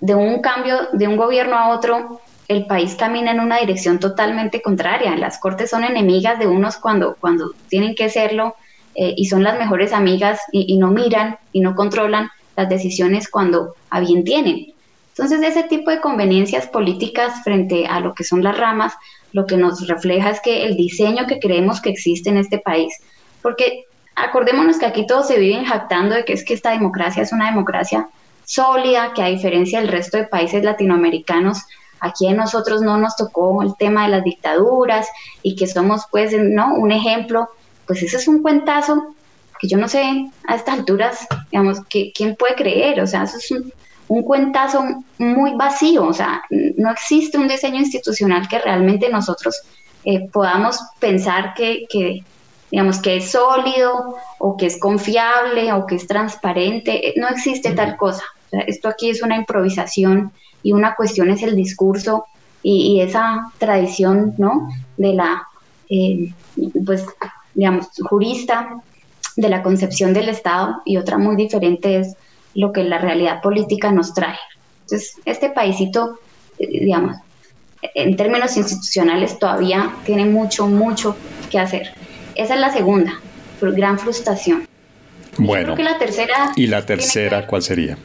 de un cambio de un gobierno a otro, el país camina en una dirección totalmente contraria. Las cortes son enemigas de unos cuando, cuando tienen que serlo eh, y son las mejores amigas y, no miran y no controlan las decisiones cuando a bien tienen. Entonces, ese tipo de conveniencias políticas frente a lo que son las ramas, lo que nos refleja es que el diseño que creemos que existe en este país, porque acordémonos que aquí todos se viven jactando de que es que esta democracia es una democracia sólida, que a diferencia del resto de países latinoamericanos, aquí a nosotros no nos tocó el tema de las dictaduras y que somos pues no un ejemplo pues ese es un cuentazo que yo no sé a estas alturas, digamos, que, quién puede creer, o sea, eso es un, cuentazo muy vacío, o sea, no existe un diseño institucional que realmente nosotros eh, podamos pensar que, digamos, que es sólido o que es confiable o que es transparente, no existe tal cosa. esto aquí es una improvisación y una cuestión es el discurso y, y esa tradición, ¿no? De la eh, pues, digamos, jurista de la concepción del Estado y otra muy diferente es lo que la realidad política nos trae. Entonces, este paísito, eh, digamos, en términos institucionales todavía tiene mucho, mucho que hacer. Esa es la segunda, gran frustración. Bueno, la tercera ¿y la tercera cuál sería?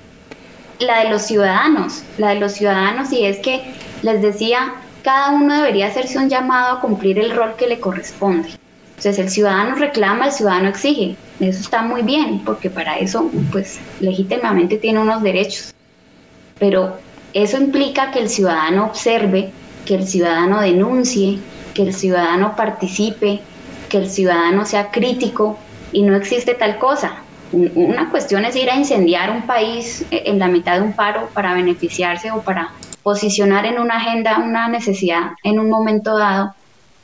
La de los ciudadanos, la de los ciudadanos y es que les decía, cada uno debería hacerse un llamado a cumplir el rol que le corresponde. Entonces el ciudadano reclama, el ciudadano exige. Eso está muy bien, porque para eso, pues legítimamente tiene unos derechos. Pero eso implica que el ciudadano observe, que el ciudadano denuncie, que el ciudadano participe, que el ciudadano sea crítico y no existe tal cosa. Una cuestión es ir a incendiar un país en la mitad de un paro para beneficiarse o para posicionar en una agenda una necesidad en un momento dado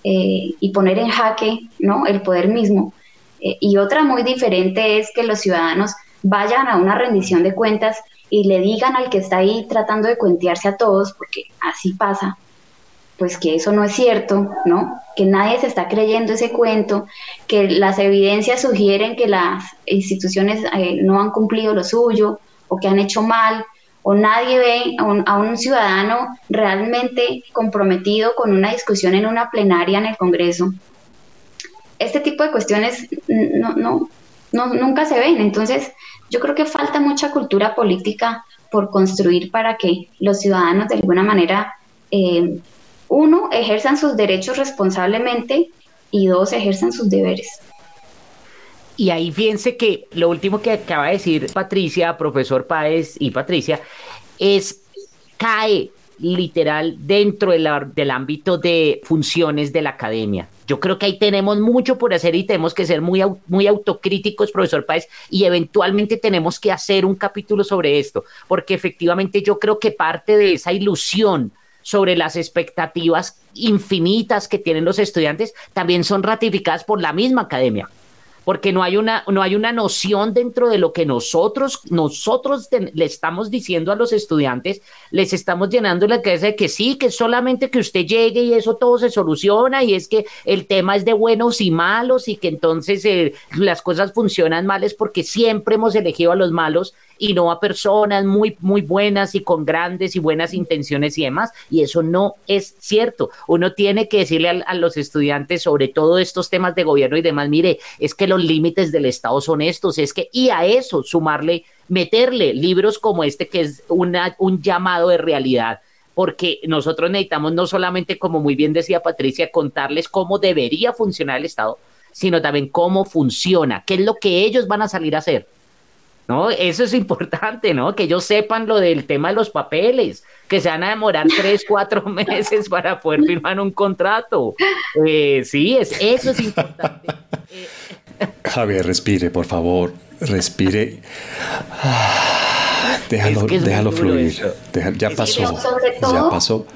eh, y poner en jaque ¿no? el poder mismo. Eh, y otra muy diferente es que los ciudadanos vayan a una rendición de cuentas y le digan al que está ahí tratando de cuentearse a todos, porque así pasa, pues que eso no es cierto, ¿no? Que nadie se está creyendo ese cuento, que las evidencias sugieren que las instituciones eh, no han cumplido lo suyo o que han hecho mal, o nadie ve a un, ciudadano realmente comprometido con una discusión en una plenaria en el Congreso. Este tipo de cuestiones no, no, nunca se ven. Entonces, yo creo que falta mucha cultura política por construir para que los ciudadanos de alguna manera, eh, uno, ejerzan sus derechos responsablemente y dos, ejerzan sus deberes. Y ahí fíjense que lo último que acaba de decir Patricia, profesor Páez y Patricia, es cae literal dentro del ámbito de funciones de la academia. Yo creo que ahí tenemos mucho por hacer y tenemos que ser muy, muy autocríticos, profesor Páez, y eventualmente tenemos que hacer un capítulo sobre esto, porque efectivamente yo creo que parte de esa ilusión sobre las expectativas infinitas que tienen los estudiantes también son ratificadas por la misma academia porque no hay una, no hay una noción dentro de lo que nosotros, nosotros le estamos diciendo a los estudiantes, les estamos llenando la cabeza de que sí, que solamente que usted llegue y eso todo se soluciona y es que el tema es de buenos y malos y que entonces eh, las cosas funcionan mal es porque siempre hemos elegido a los malos y no a personas muy, muy buenas y con grandes y buenas intenciones y demás. Y eso no es cierto. Uno tiene que decirle a, los estudiantes sobre todo estos temas de gobierno y demás, mire, es que los límites del Estado son estos, es que, y a eso sumarle, meterle libros como este que es una, un llamado de realidad porque nosotros necesitamos no solamente, como muy bien decía Patricia, contarles cómo debería funcionar el Estado, sino también cómo funciona, qué es lo que ellos van a salir a hacer. ¿No? Eso es importante, ¿no? Que ellos sepan lo del tema de los papeles, que se van a demorar tres, cuatro meses para poder firmar un contrato. Eh, sí, es, eso es importante. Javier, respire, por favor, respire. Déjalo, déjalo fluir. ya pasó. ya pasó.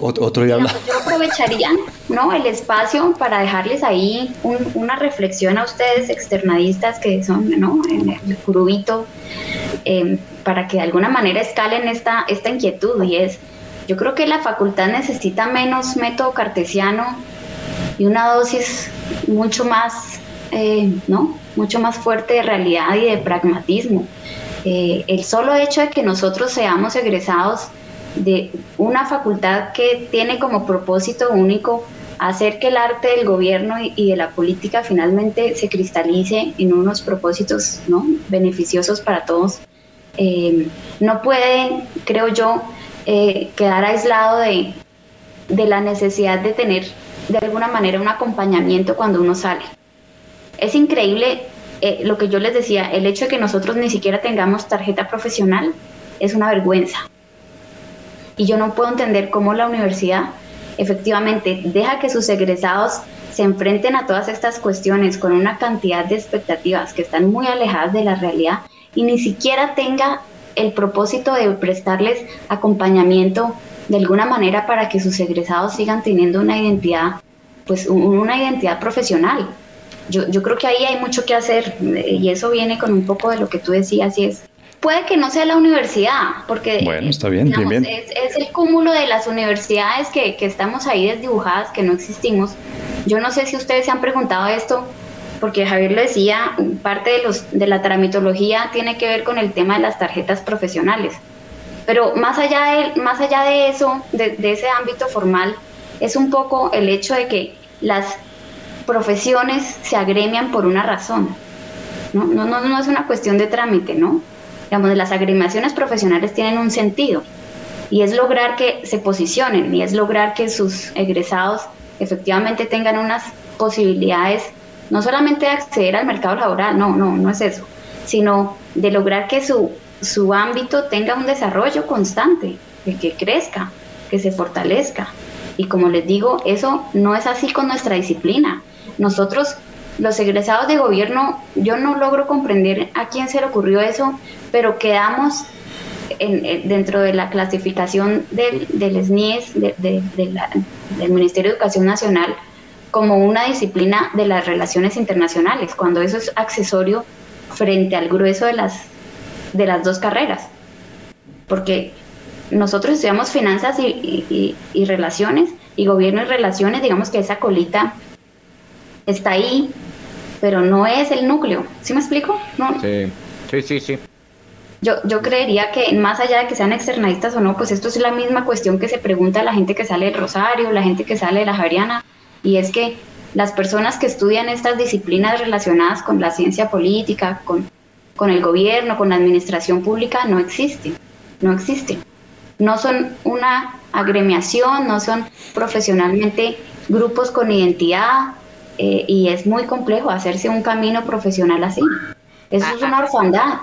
Otro día Yo aprovecharía ¿no? el espacio para dejarles ahí una reflexión a ustedes, externadistas que son ¿no? en el curubito, em, para que de alguna manera escalen esta, esta inquietud. Y es: yo creo que la facultad necesita menos método cartesiano y una dosis mucho más, eh, ¿no? Mucho más fuerte de realidad y de pragmatismo. Eh, el solo hecho de que nosotros seamos egresados de una facultad que tiene como propósito único hacer que el arte del gobierno y, de la política finalmente se cristalice en unos propósitos ¿no? beneficiosos para todos, eh, no puede, creo yo, eh, quedar aislado de, de la necesidad de tener de alguna manera un acompañamiento cuando uno sale. Es increíble eh, lo que yo les decía, el hecho de que nosotros ni siquiera tengamos tarjeta profesional es una vergüenza. Y yo no puedo entender cómo la universidad efectivamente deja que sus egresados se enfrenten a todas estas cuestiones con una cantidad de expectativas que están muy alejadas de la realidad y ni siquiera tenga el propósito de prestarles acompañamiento de alguna manera para que sus egresados sigan teniendo una identidad, pues una identidad profesional. Yo, yo creo que ahí hay mucho que hacer eh, y eso viene con un poco de lo que tú decías y es puede que no sea la universidad, porque bueno, está bien, Es, el cúmulo de las universidades que, que, estamos ahí desdibujadas, que no existimos, Yo no sé si ustedes se han preguntado esto, porque Javier lo decía, parte de, los, de la tramitología tiene que ver con el tema de las tarjetas profesionales. Pero más allá de, más allá de eso, de, de ese ámbito formal, es un poco el hecho de que las profesiones se agremian por una razón. No, no, no, no es una cuestión de trámite, ¿no? Digamos, las agremiaciones profesionales tienen un sentido y es lograr que se posicionen y es lograr que sus egresados efectivamente tengan unas posibilidades no solamente de acceder al mercado laboral, no, no, no es eso, sino de lograr que su, su ámbito tenga un desarrollo constante, que, que crezca, que se fortalezca. Y como les digo, eso no es así con nuestra disciplina. Nosotros, los egresados de gobierno, yo no logro comprender a quién se le ocurrió eso, pero quedamos dentro de la clasificación del, SNIES, del Ministerio de Educación Nacional, como una disciplina de las relaciones internacionales, cuando eso es accesorio frente al grueso de las, de las dos carreras. Porque nosotros estudiamos finanzas y, y relaciones, y gobierno y relaciones, digamos que esa colita está ahí, pero no es el núcleo. ¿Sí me explico? No. Sí, sí, sí, sí. Yo, yo creería que más allá de que sean externalistas o no, pues esto es la misma cuestión que se pregunta a la gente que sale del Rosario, la gente que sale de la Javeriana, y es que las personas que estudian estas disciplinas relacionadas con la ciencia política, con, con el gobierno, con la administración pública, no existen, no existen. No son una agremiación, no son profesionalmente grupos con identidad, eh, y es muy complejo hacerse un camino profesional así. Eso es una orfandad.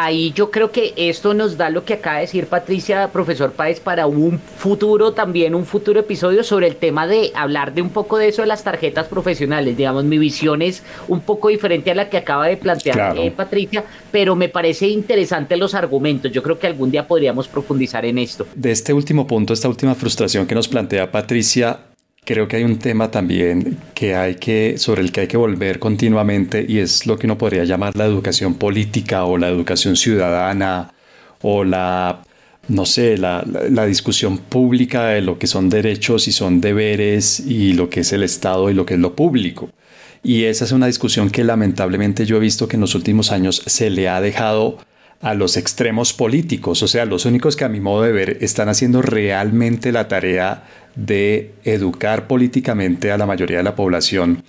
Ahí yo creo que esto nos da lo que acaba de decir Patricia, profesor Páez, para un futuro también, un futuro episodio sobre el tema de hablar de un poco de eso de las tarjetas profesionales. Digamos, mi visión es un poco diferente a la que acaba de plantear eh, Patricia, pero me parece interesante los argumentos. Yo creo que algún día podríamos profundizar en esto. De este último punto, esta última frustración que nos plantea Patricia, creo que hay un tema también que hay que, sobre el que hay que volver continuamente y es lo que uno podría llamar la educación política o la educación ciudadana o la, no sé, la, la, discusión pública de lo que son derechos y son deberes y lo que es el Estado y lo que es lo público. Y esa es una discusión que lamentablemente yo he visto que en los últimos años se le ha dejado a los extremos políticos, o sea, los únicos que a mi modo de ver están haciendo realmente la tarea de educar políticamente a la mayoría de la población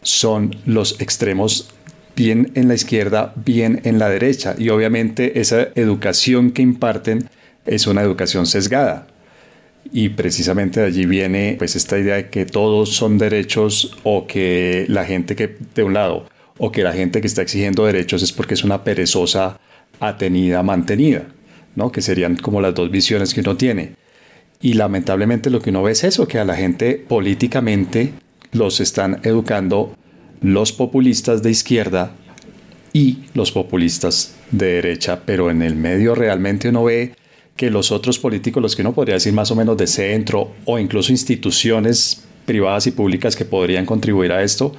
son los extremos bien en la izquierda, bien en la derecha. Y obviamente esa educación que imparten es una educación sesgada. Y precisamente de allí viene pues esta idea de que todos son derechos o que la gente que de un lado o que la gente que está exigiendo derechos es porque es una perezosa atenida, mantenida, ¿no? Que serían como las dos visiones que uno tiene. Y lamentablemente lo que uno ve es eso, que a la gente políticamente los están educando los populistas de izquierda y los populistas de derecha, pero en el medio realmente uno ve que los otros políticos, los que uno podría decir más o menos de centro o incluso instituciones privadas y públicas que podrían contribuir a esto,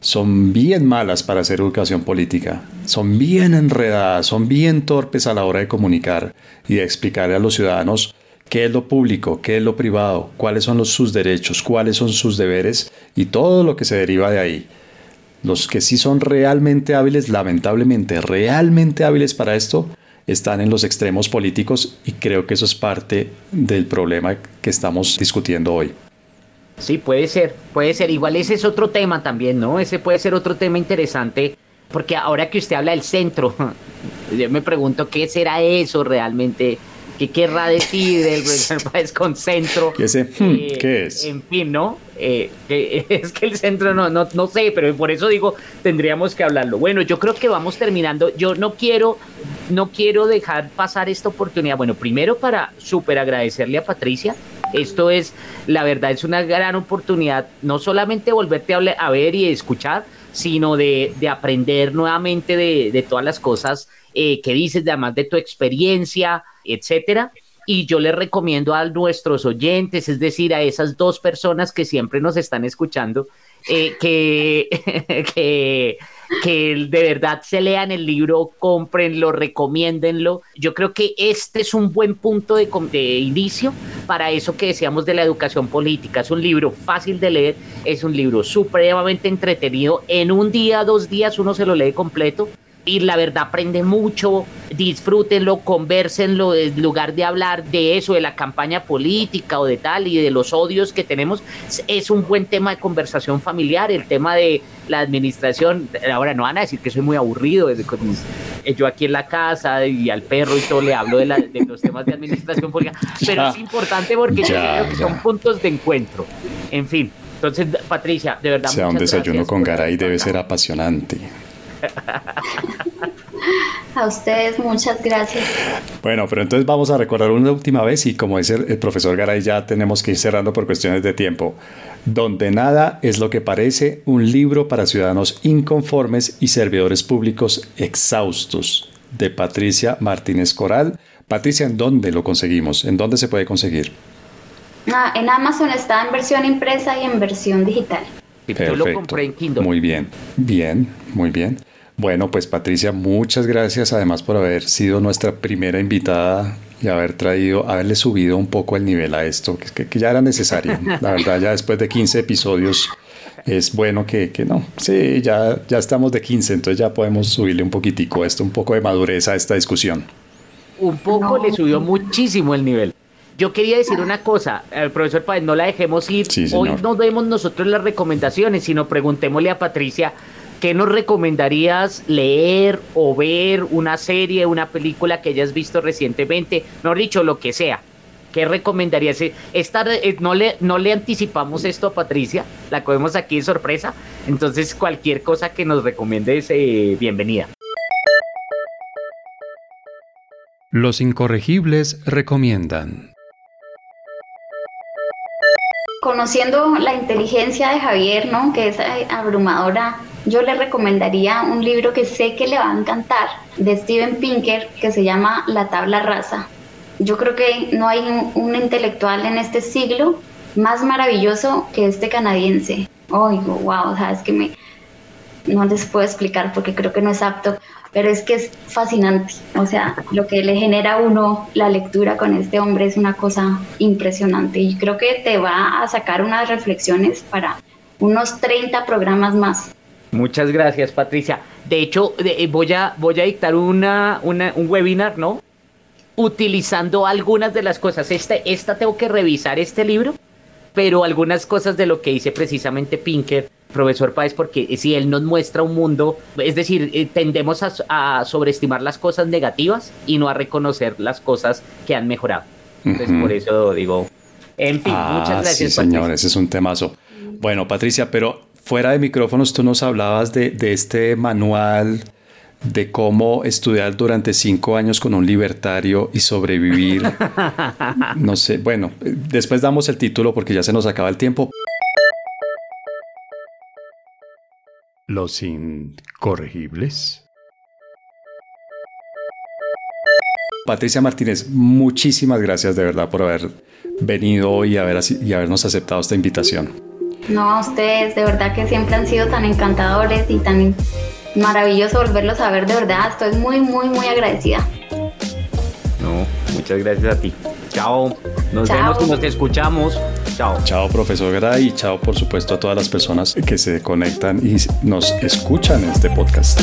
son bien malas para hacer educación política, son bien enredadas, son bien torpes a la hora de comunicar y de explicarle a los ciudadanos qué es lo público, qué es lo privado, cuáles son los, sus derechos, cuáles son sus deberes y todo lo que se deriva de ahí. Los que sí son realmente hábiles, lamentablemente, realmente hábiles para esto, están en los extremos políticos y creo que eso es parte del problema que estamos discutiendo hoy. Sí, puede ser, puede ser. Igual ese es otro tema también, ¿no? Ese puede ser otro tema interesante, porque ahora que usted habla del centro, yo me pregunto qué será eso realmente, qué querrá decir el país con centro. ese, hmm, eh, ¿Qué es? En fin, ¿no? Eh, es que el centro no, no, no sé, pero por eso digo, tendríamos que hablarlo. Bueno, yo creo que vamos terminando. Yo no quiero, no quiero dejar pasar esta oportunidad. Bueno, primero para súper agradecerle a Patricia esto es, la verdad, es una gran oportunidad, no solamente volverte a, ver y escuchar, sino de, aprender nuevamente de, todas las cosas eh, que dices, además de tu experiencia, etcétera. Y yo les recomiendo a nuestros oyentes, es decir, a esas dos personas que siempre nos están escuchando, eh, que, que, que de verdad se lean el libro, cómprenlo, recomiéndenlo. Yo creo que este es un buen punto de, de inicio para eso que decíamos de la educación política. Es un libro fácil de leer, es un libro supremamente entretenido. En un día, dos días uno se lo lee completo y la verdad aprende mucho, disfrútenlo, conversenlo, en lugar de hablar de eso, de la campaña política o de tal y de los odios que tenemos, es un buen tema de conversación familiar, el tema de la administración, ahora no van a decir que soy muy aburrido, yo aquí en la casa y al perro y todo le hablo de, los temas de administración política, pero es importante porque yo creo que son puntos de encuentro, en fin. Entonces, Patricia, de verdad. O sea, un desayuno con Garay debe ser apasionante. A ustedes muchas gracias. Bueno, pero entonces vamos a recordar una última vez y como dice el profesor Garay, ya tenemos que ir cerrando por cuestiones de tiempo. Donde nada es lo que parece, un libro para ciudadanos inconformes y servidores públicos exhaustos, de Patricia Martínez Coral. Patricia, ¿en dónde lo conseguimos? ¿En dónde se puede conseguir? Ah, en Amazon está en versión impresa y en versión digital. Yo lo compré en Kindle. Muy bien, bien, muy bien. Bueno, pues Patricia, muchas gracias además por haber sido nuestra primera invitada y haber traído, haberle subido un poco el nivel a esto, que, que ya era necesario. La verdad, ya después de 15 episodios es bueno que, que, no, sí, ya, ya estamos de 15, entonces ya podemos subirle un poquitico esto, un poco de madurez a esta discusión. Un poco le subió muchísimo el nivel. Yo quería decir una cosa, el profesor Páez, no la dejemos ir. Hoy no demos nosotros las recomendaciones, sino preguntémosle a Patricia ¿Qué nos recomendarías leer o ver una serie, una película que hayas visto recientemente? No dicho, lo que sea. ¿Qué recomendarías? Esta, eh, no, le, no le anticipamos esto a Patricia, la cogemos aquí de sorpresa. Entonces, cualquier cosa que nos recomiendes, eh, bienvenida. Los incorregibles recomiendan. Conociendo la inteligencia de Javier, ¿no? Que es eh, abrumadora yo le recomendaría un libro que sé que le va a encantar de Steven Pinker que se llama La tabla rasa. Yo creo que no hay un, intelectual en este siglo más maravilloso que este canadiense. Oigo, wow, o sea, es que me, no les puedo explicar porque creo que no es apto, pero es que es fascinante. O sea, lo que le genera a uno la lectura con este hombre es una cosa impresionante y creo que te va a sacar unas reflexiones para unos 30 programas más. Muchas gracias, Patricia. De hecho, eh, voy, a, voy a dictar una, un webinar, ¿no? Utilizando algunas de las cosas. Este, esta tengo que revisar este libro, pero algunas cosas de lo que dice precisamente Pinker, profesor Páez, porque si él nos muestra un mundo, es decir, eh, tendemos a, sobreestimar las cosas negativas y no a reconocer las cosas que han mejorado. Entonces, por eso digo, en fin, muchas ah, gracias. Sí, señores, es un temazo. Bueno, Patricia, pero fuera de micrófonos tú nos hablabas de, este manual de cómo estudiar durante cinco años con un libertario y sobrevivir. No sé, bueno, después damos el título porque ya se nos acaba el tiempo. Los incorregibles. Patricia Martínez, muchísimas gracias de verdad por haber venido y, haber, y habernos aceptado esta invitación. No, ustedes de verdad que siempre han sido tan encantadores y tan maravilloso volverlos a ver de verdad. Estoy muy, muy, muy agradecida. No, muchas gracias a ti. Chao. Nos vemos y nos escuchamos. Chao. Chao, profesor Gray, y chao, por supuesto, a todas las personas que se conectan y nos escuchan en este podcast.